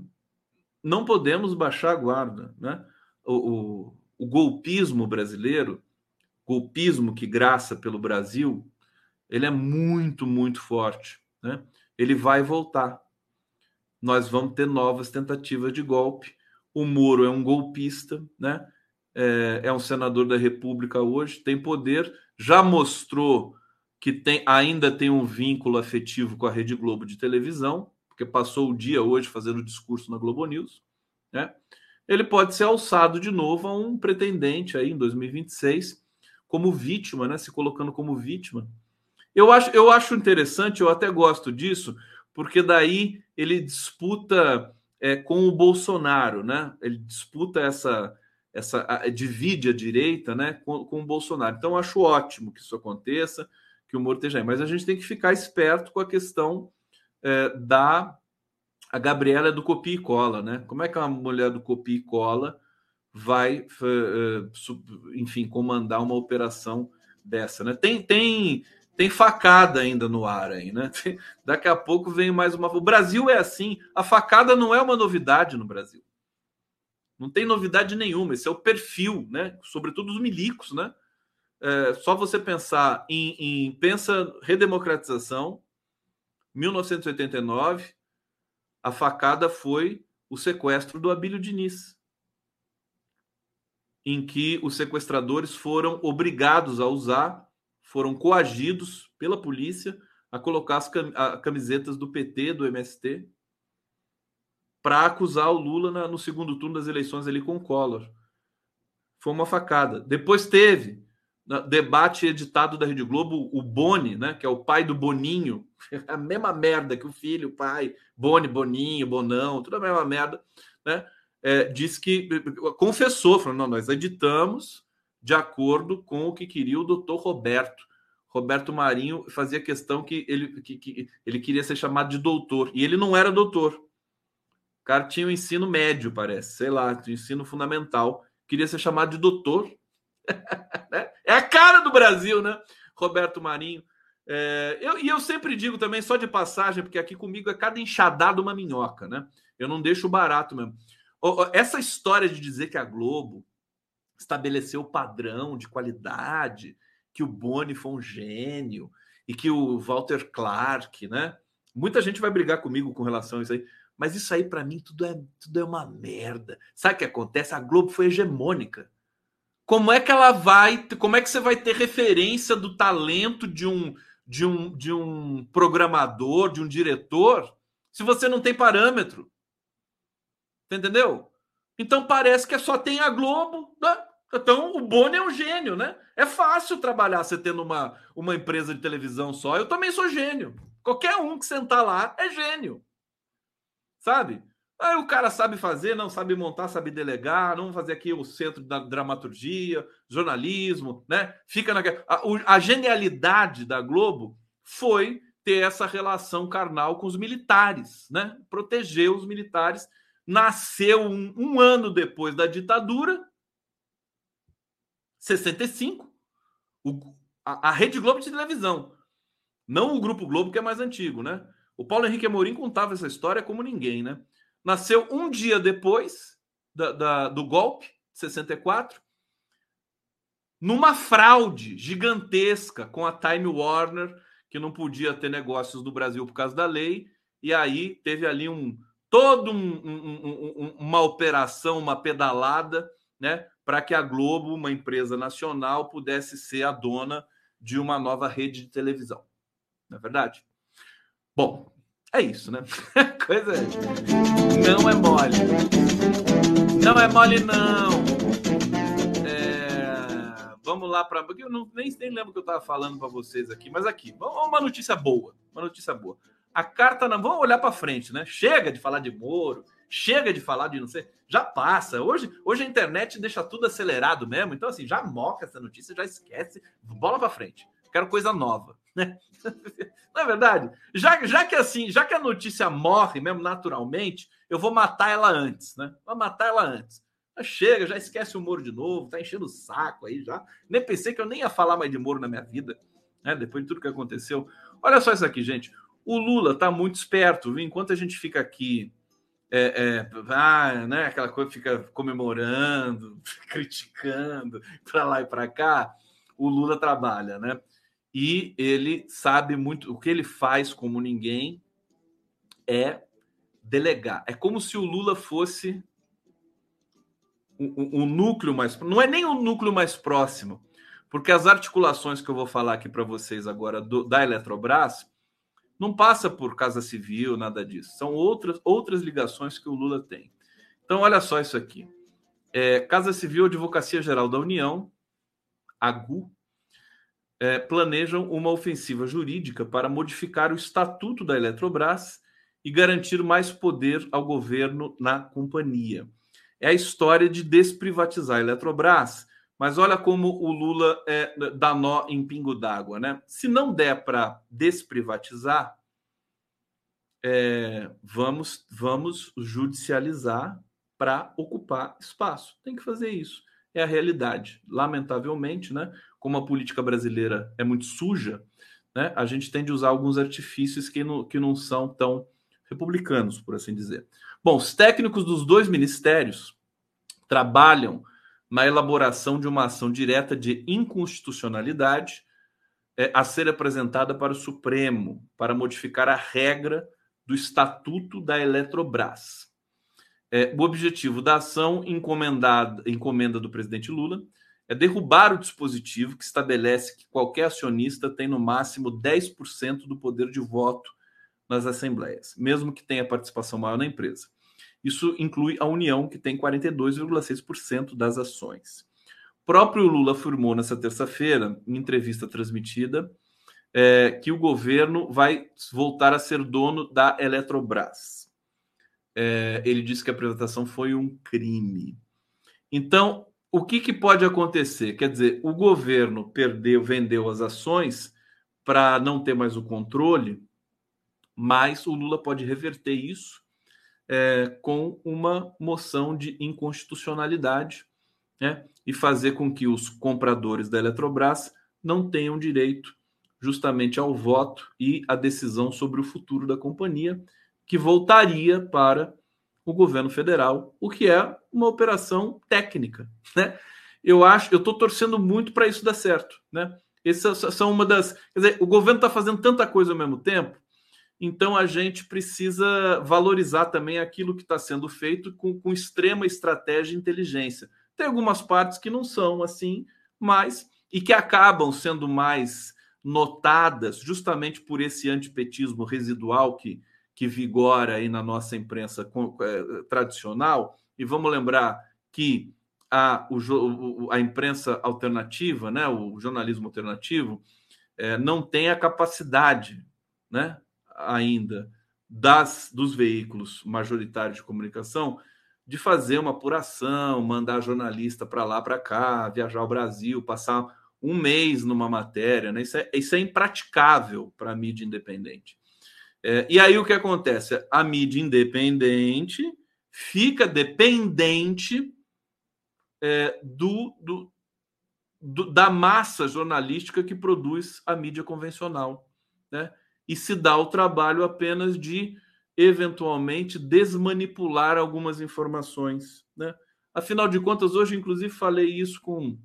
não podemos baixar a guarda, né? O, o, o golpismo brasileiro, golpismo que graça pelo Brasil, ele é muito, muito forte, né? Ele vai voltar. Nós vamos ter novas tentativas de golpe. O Moro é um golpista, né? é, é um senador da República hoje, tem poder, já mostrou que tem, ainda tem um vínculo afetivo com a Rede Globo de televisão, porque passou o dia hoje fazendo discurso na Globo News, né? Ele pode ser alçado de novo a um pretendente aí em 2026 como vítima, né? Se colocando como vítima. Eu acho, eu acho interessante, eu até gosto disso, porque daí ele disputa é, com o Bolsonaro, né? Ele disputa essa essa a, divide a direita né, com, com o Bolsonaro. Então, acho ótimo que isso aconteça, que o Moro esteja aí. Mas a gente tem que ficar esperto com a questão é, da. A Gabriela do copia e cola, né? Como é que uma mulher do copia e cola vai, é, enfim, comandar uma operação dessa, né? Tem, tem, tem facada ainda no ar aí, né? [laughs] Daqui a pouco vem mais uma. O Brasil é assim. A facada não é uma novidade no Brasil. Não tem novidade nenhuma. Esse é o perfil, né? Sobretudo os milicos, né? É, só você pensar em, em pensa redemocratização, 1989, a facada foi o sequestro do Abílio Diniz, em que os sequestradores foram obrigados a usar, foram coagidos pela polícia a colocar as camisetas do PT, do MST, para acusar o Lula na, no segundo turno das eleições ali com o Collor. Foi uma facada. Depois teve debate editado da Rede Globo, o Boni, né, que é o pai do Boninho, [laughs] a mesma merda que o filho, o pai, Boni, Boninho, Bonão, tudo a mesma merda, né? É, disse que confessou, falou: não, nós editamos de acordo com o que queria o doutor Roberto. Roberto Marinho fazia questão que ele, que, que ele queria ser chamado de doutor, e ele não era doutor. O cara tinha o ensino médio, parece, sei lá, tinha ensino fundamental. Queria ser chamado de doutor. [laughs] Né? é a cara do Brasil, né? Roberto Marinho. É, eu, e eu sempre digo também, só de passagem, porque aqui comigo é cada enxadada uma minhoca, né? Eu não deixo barato mesmo. Essa história de dizer que a Globo estabeleceu o padrão de qualidade, que o Boni foi um gênio e que o Walter Clark, né? Muita gente vai brigar comigo com relação a isso aí. Mas isso aí, para mim, tudo é, tudo é uma merda. Sabe o que acontece? A Globo foi hegemônica. Como é que ela vai. Como é que você vai ter referência do talento de um, de um, de um programador, de um diretor, se você não tem parâmetro? Entendeu? Então parece que só tem a Globo. Né? Então o Boni é um gênio, né? É fácil trabalhar você tendo uma, uma empresa de televisão só. Eu também sou gênio. Qualquer um que sentar lá é gênio sabe? Aí o cara sabe fazer, não sabe montar, sabe delegar, não fazer aqui o centro da dramaturgia, jornalismo, né? Fica na a, a genialidade da Globo foi ter essa relação carnal com os militares, né? Proteger os militares. Nasceu um, um ano depois da ditadura, 65, o, a, a Rede Globo de televisão, não o Grupo Globo que é mais antigo, né? O Paulo Henrique Amorim contava essa história como ninguém, né? Nasceu um dia depois da, da, do golpe, 64, numa fraude gigantesca com a Time Warner, que não podia ter negócios no Brasil por causa da lei, e aí teve ali um todo um, um, um, uma operação, uma pedalada, né, para que a Globo, uma empresa nacional, pudesse ser a dona de uma nova rede de televisão. Não é verdade? Bom, é isso, né? [laughs] Coisa não é mole. Não é mole, não. É... Vamos lá para. Eu não, nem, nem lembro o que eu estava falando para vocês aqui, mas aqui, uma notícia boa. Uma notícia boa. A carta na. Vamos olhar para frente, né? Chega de falar de Moro, chega de falar de não sei. Já passa. Hoje, hoje a internet deixa tudo acelerado mesmo. Então, assim, já moca essa notícia, já esquece. Bola para frente. Quero coisa nova, né? [laughs] Não é verdade? Já, já que assim, já que a notícia morre mesmo naturalmente, eu vou matar ela antes, né? Vou matar ela antes. Chega, já esquece o Moro de novo, tá enchendo o saco aí já. Nem pensei que eu nem ia falar mais de Moro na minha vida, né? Depois de tudo que aconteceu. Olha só isso aqui, gente. O Lula está muito esperto, viu? enquanto a gente fica aqui, é, é, ah, né, aquela coisa fica comemorando, [laughs] criticando, para lá e para cá, o Lula trabalha, né? E ele sabe muito, o que ele faz como ninguém é delegar. É como se o Lula fosse o, o, núcleo mais. Não é nem o núcleo mais próximo, porque as articulações que eu vou falar aqui para vocês agora do, da Eletrobras não passa por Casa Civil, nada disso. São outras, outras ligações que o Lula tem. Então, olha só isso aqui. É, Casa Civil, Advocacia Geral da União, AGU, é, planejam uma ofensiva jurídica para modificar o estatuto da Eletrobras e garantir mais poder ao governo na companhia. É a história de desprivatizar a Eletrobras, mas olha como o Lula é, dá nó em pingo d'água, né? Se não der para desprivatizar, é, vamos, vamos judicializar para ocupar espaço. Tem que fazer isso. É a realidade. Lamentavelmente, né? Como a política brasileira é muito suja, né? A gente tem de usar alguns artifícios que não, que não são tão republicanos, por assim dizer. Bom, os técnicos dos dois ministérios trabalham na elaboração de uma ação direta de inconstitucionalidade é, a ser apresentada para o Supremo para modificar a regra do Estatuto da Eletrobras. É, o objetivo da ação encomendada, encomenda do presidente Lula é derrubar o dispositivo que estabelece que qualquer acionista tem no máximo 10% do poder de voto nas assembleias, mesmo que tenha participação maior na empresa. Isso inclui a União, que tem 42,6% das ações. O próprio Lula afirmou nessa terça-feira, em entrevista transmitida, é, que o governo vai voltar a ser dono da Eletrobras. É, ele disse que a apresentação foi um crime. Então, o que, que pode acontecer? Quer dizer, o governo perdeu, vendeu as ações para não ter mais o controle, mas o Lula pode reverter isso é, com uma moção de inconstitucionalidade né, e fazer com que os compradores da Eletrobras não tenham direito justamente ao voto e à decisão sobre o futuro da companhia, que voltaria para o governo federal, o que é uma operação técnica, né? Eu acho, eu estou torcendo muito para isso dar certo, né? Essas são uma das, quer dizer, o governo está fazendo tanta coisa ao mesmo tempo então a gente precisa valorizar também aquilo que está sendo feito com, com, extrema estratégia e inteligência. Tem algumas partes que não são assim, mas e que acabam sendo mais notadas justamente por esse antipetismo residual que, que vigora aí na nossa imprensa é, tradicional. E vamos lembrar que a, o, a imprensa alternativa, né, o jornalismo alternativo, é, não tem a capacidade né, ainda das dos veículos majoritários de comunicação de fazer uma apuração, mandar jornalista para lá, para cá, viajar ao Brasil, passar um mês numa matéria, né? Isso é, isso é impraticável para a mídia independente. É, e aí o que acontece? A mídia independente fica dependente é, do, do, do, da massa jornalística que produz a mídia convencional. Né? E se dá o trabalho apenas de eventualmente desmanipular algumas informações, né? Afinal de contas, hoje inclusive falei isso com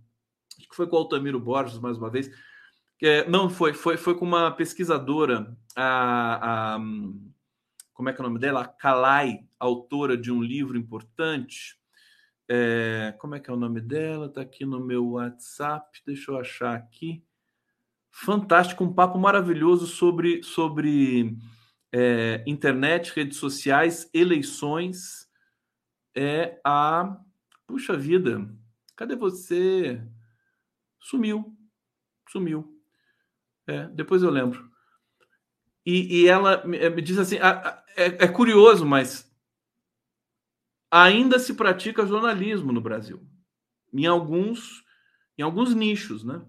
acho que foi com o Altamiro Borges mais uma vez. É, não foi, foi, foi com uma pesquisadora, a, a, como é que é o nome dela? Kalai, autora de um livro importante. É, como é que é o nome dela? Está aqui no meu WhatsApp. Deixa eu achar aqui. Fantástico, um papo maravilhoso sobre, sobre é, internet, redes sociais, eleições. É a. Puxa vida, cadê você? Sumiu, sumiu. É, depois eu lembro. E, e ela me, me, diz assim: é, é curioso, mas ainda se pratica jornalismo no Brasil. Em alguns, em alguns nichos, né?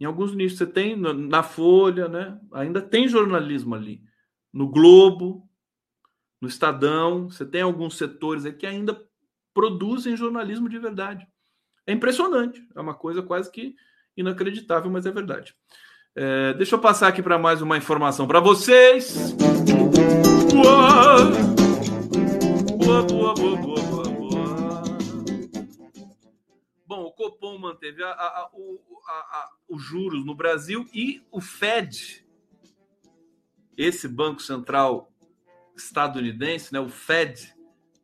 Em alguns nichos. Você tem na Folha, né? Ainda tem jornalismo ali. No Globo, no Estadão, você tem alguns setores aí que ainda produzem jornalismo de verdade. É impressionante. É uma coisa quase que inacreditável, mas é verdade. É, deixa eu passar aqui para mais uma informação para vocês. Boa, boa, boa, boa, boa. Copom manteve a, a, o, a, os juros no Brasil e o Fed, esse banco central estadunidense, né, o Fed,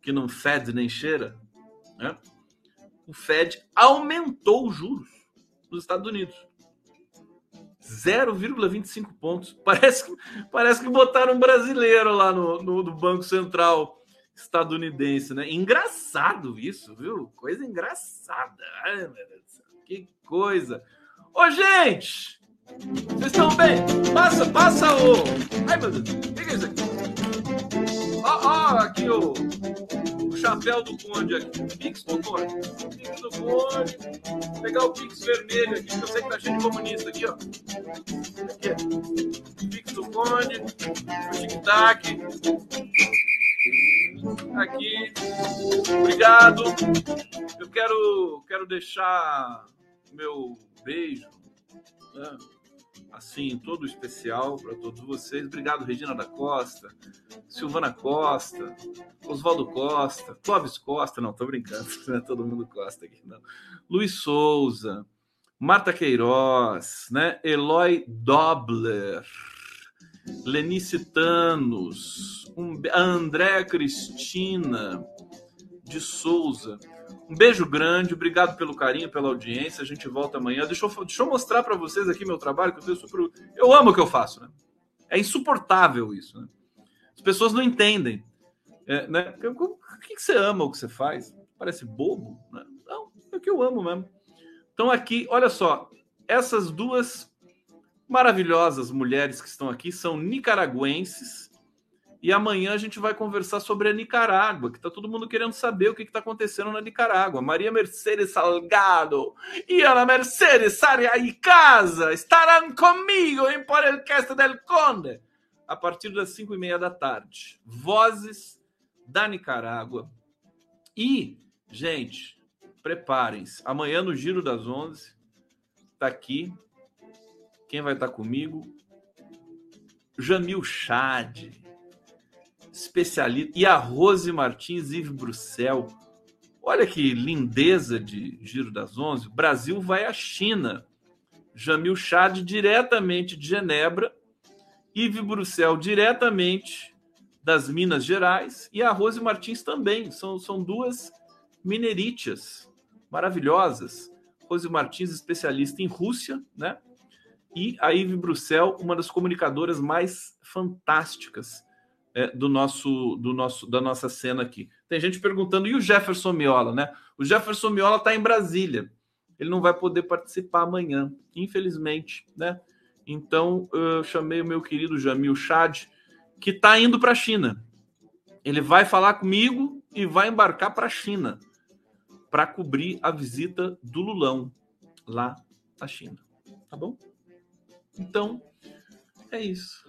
que não fede nem cheira, né, o Fed aumentou os juros nos Estados Unidos. 0,25 pontos. [laughs] Parece, parece que botaram um brasileiro lá no, no, no, Banco Central estadunidense, né? Engraçado isso, viu? Coisa engraçada. Ai, meu Deus. Que coisa. Ô, gente! Vocês estão bem? Passa, passa o. Ai, meu Deus. O que é isso aqui? Ó, ó, aqui o, o chapéu do Conde aqui. Pix do Conde. Pix do Conde. Vou pegar o Pix vermelho aqui, que eu sei que tá cheio de comunista aqui, ó. Aqui. Pix do Conde. O tic-tac. Aqui. Obrigado. Eu quero, quero deixar meu beijo. Né? assim, todo especial para todos vocês. Obrigado, Regina da Costa, Silvana Costa, Oswaldo Costa, Clóvis Costa, não, tô brincando, [laughs] não é todo mundo Costa aqui, não. Luiz Souza, Marta Queiroz, né? Eloy Dobler, Lenice Tanos, um, Andréa Cristina de Souza. Um beijo grande, obrigado pelo carinho, pela audiência. A gente volta amanhã. Deixa eu, deixa eu mostrar para vocês aqui meu trabalho, que eu super. Eu amo o que eu faço, né? É insuportável isso, né? As pessoas não entendem. É, né? O que, você ama o que você faz? Parece bobo, né? Não, é o que eu amo mesmo. Então, aqui, olha só, essas duas maravilhosas mulheres que estão aqui são nicaragüenses e amanhã a gente vai conversar sobre a Nicarágua, que está todo mundo querendo saber o que está acontecendo na Nicarágua. Maria Mercedes Salgado e Ana Mercedes Saria e Casa estarão comigo em Por el Cast del Conde a partir das 5 e meia da tarde. Vozes da Nicarágua. E, gente, preparem-se. Amanhã no Giro das 11 está aqui. Quem vai estar comigo? Jamil Chad especialista. E a Rose Martins Yves Bruxel. Olha que lindeza de Giro das Onze. O Brasil vai à China. Jamil Chad diretamente de Genebra. Yves Bruxel diretamente das Minas Gerais. E a Rose Martins também. São, são duas minerítias maravilhosas. Rose Martins, especialista em Rússia, né? E a Yves Bruxel, uma das comunicadoras mais fantásticas é, do nosso, do nosso, da nossa cena aqui. Tem gente perguntando, e o Jefferson Miola, né? O Jefferson Miola está em Brasília. Ele não vai poder participar amanhã, infelizmente, né? Então, eu chamei o meu querido Jamil Chad, que está indo para a China. Ele vai falar comigo e vai embarcar para a China para cobrir a visita do Lulão lá na China. Tá bom? Então, é isso.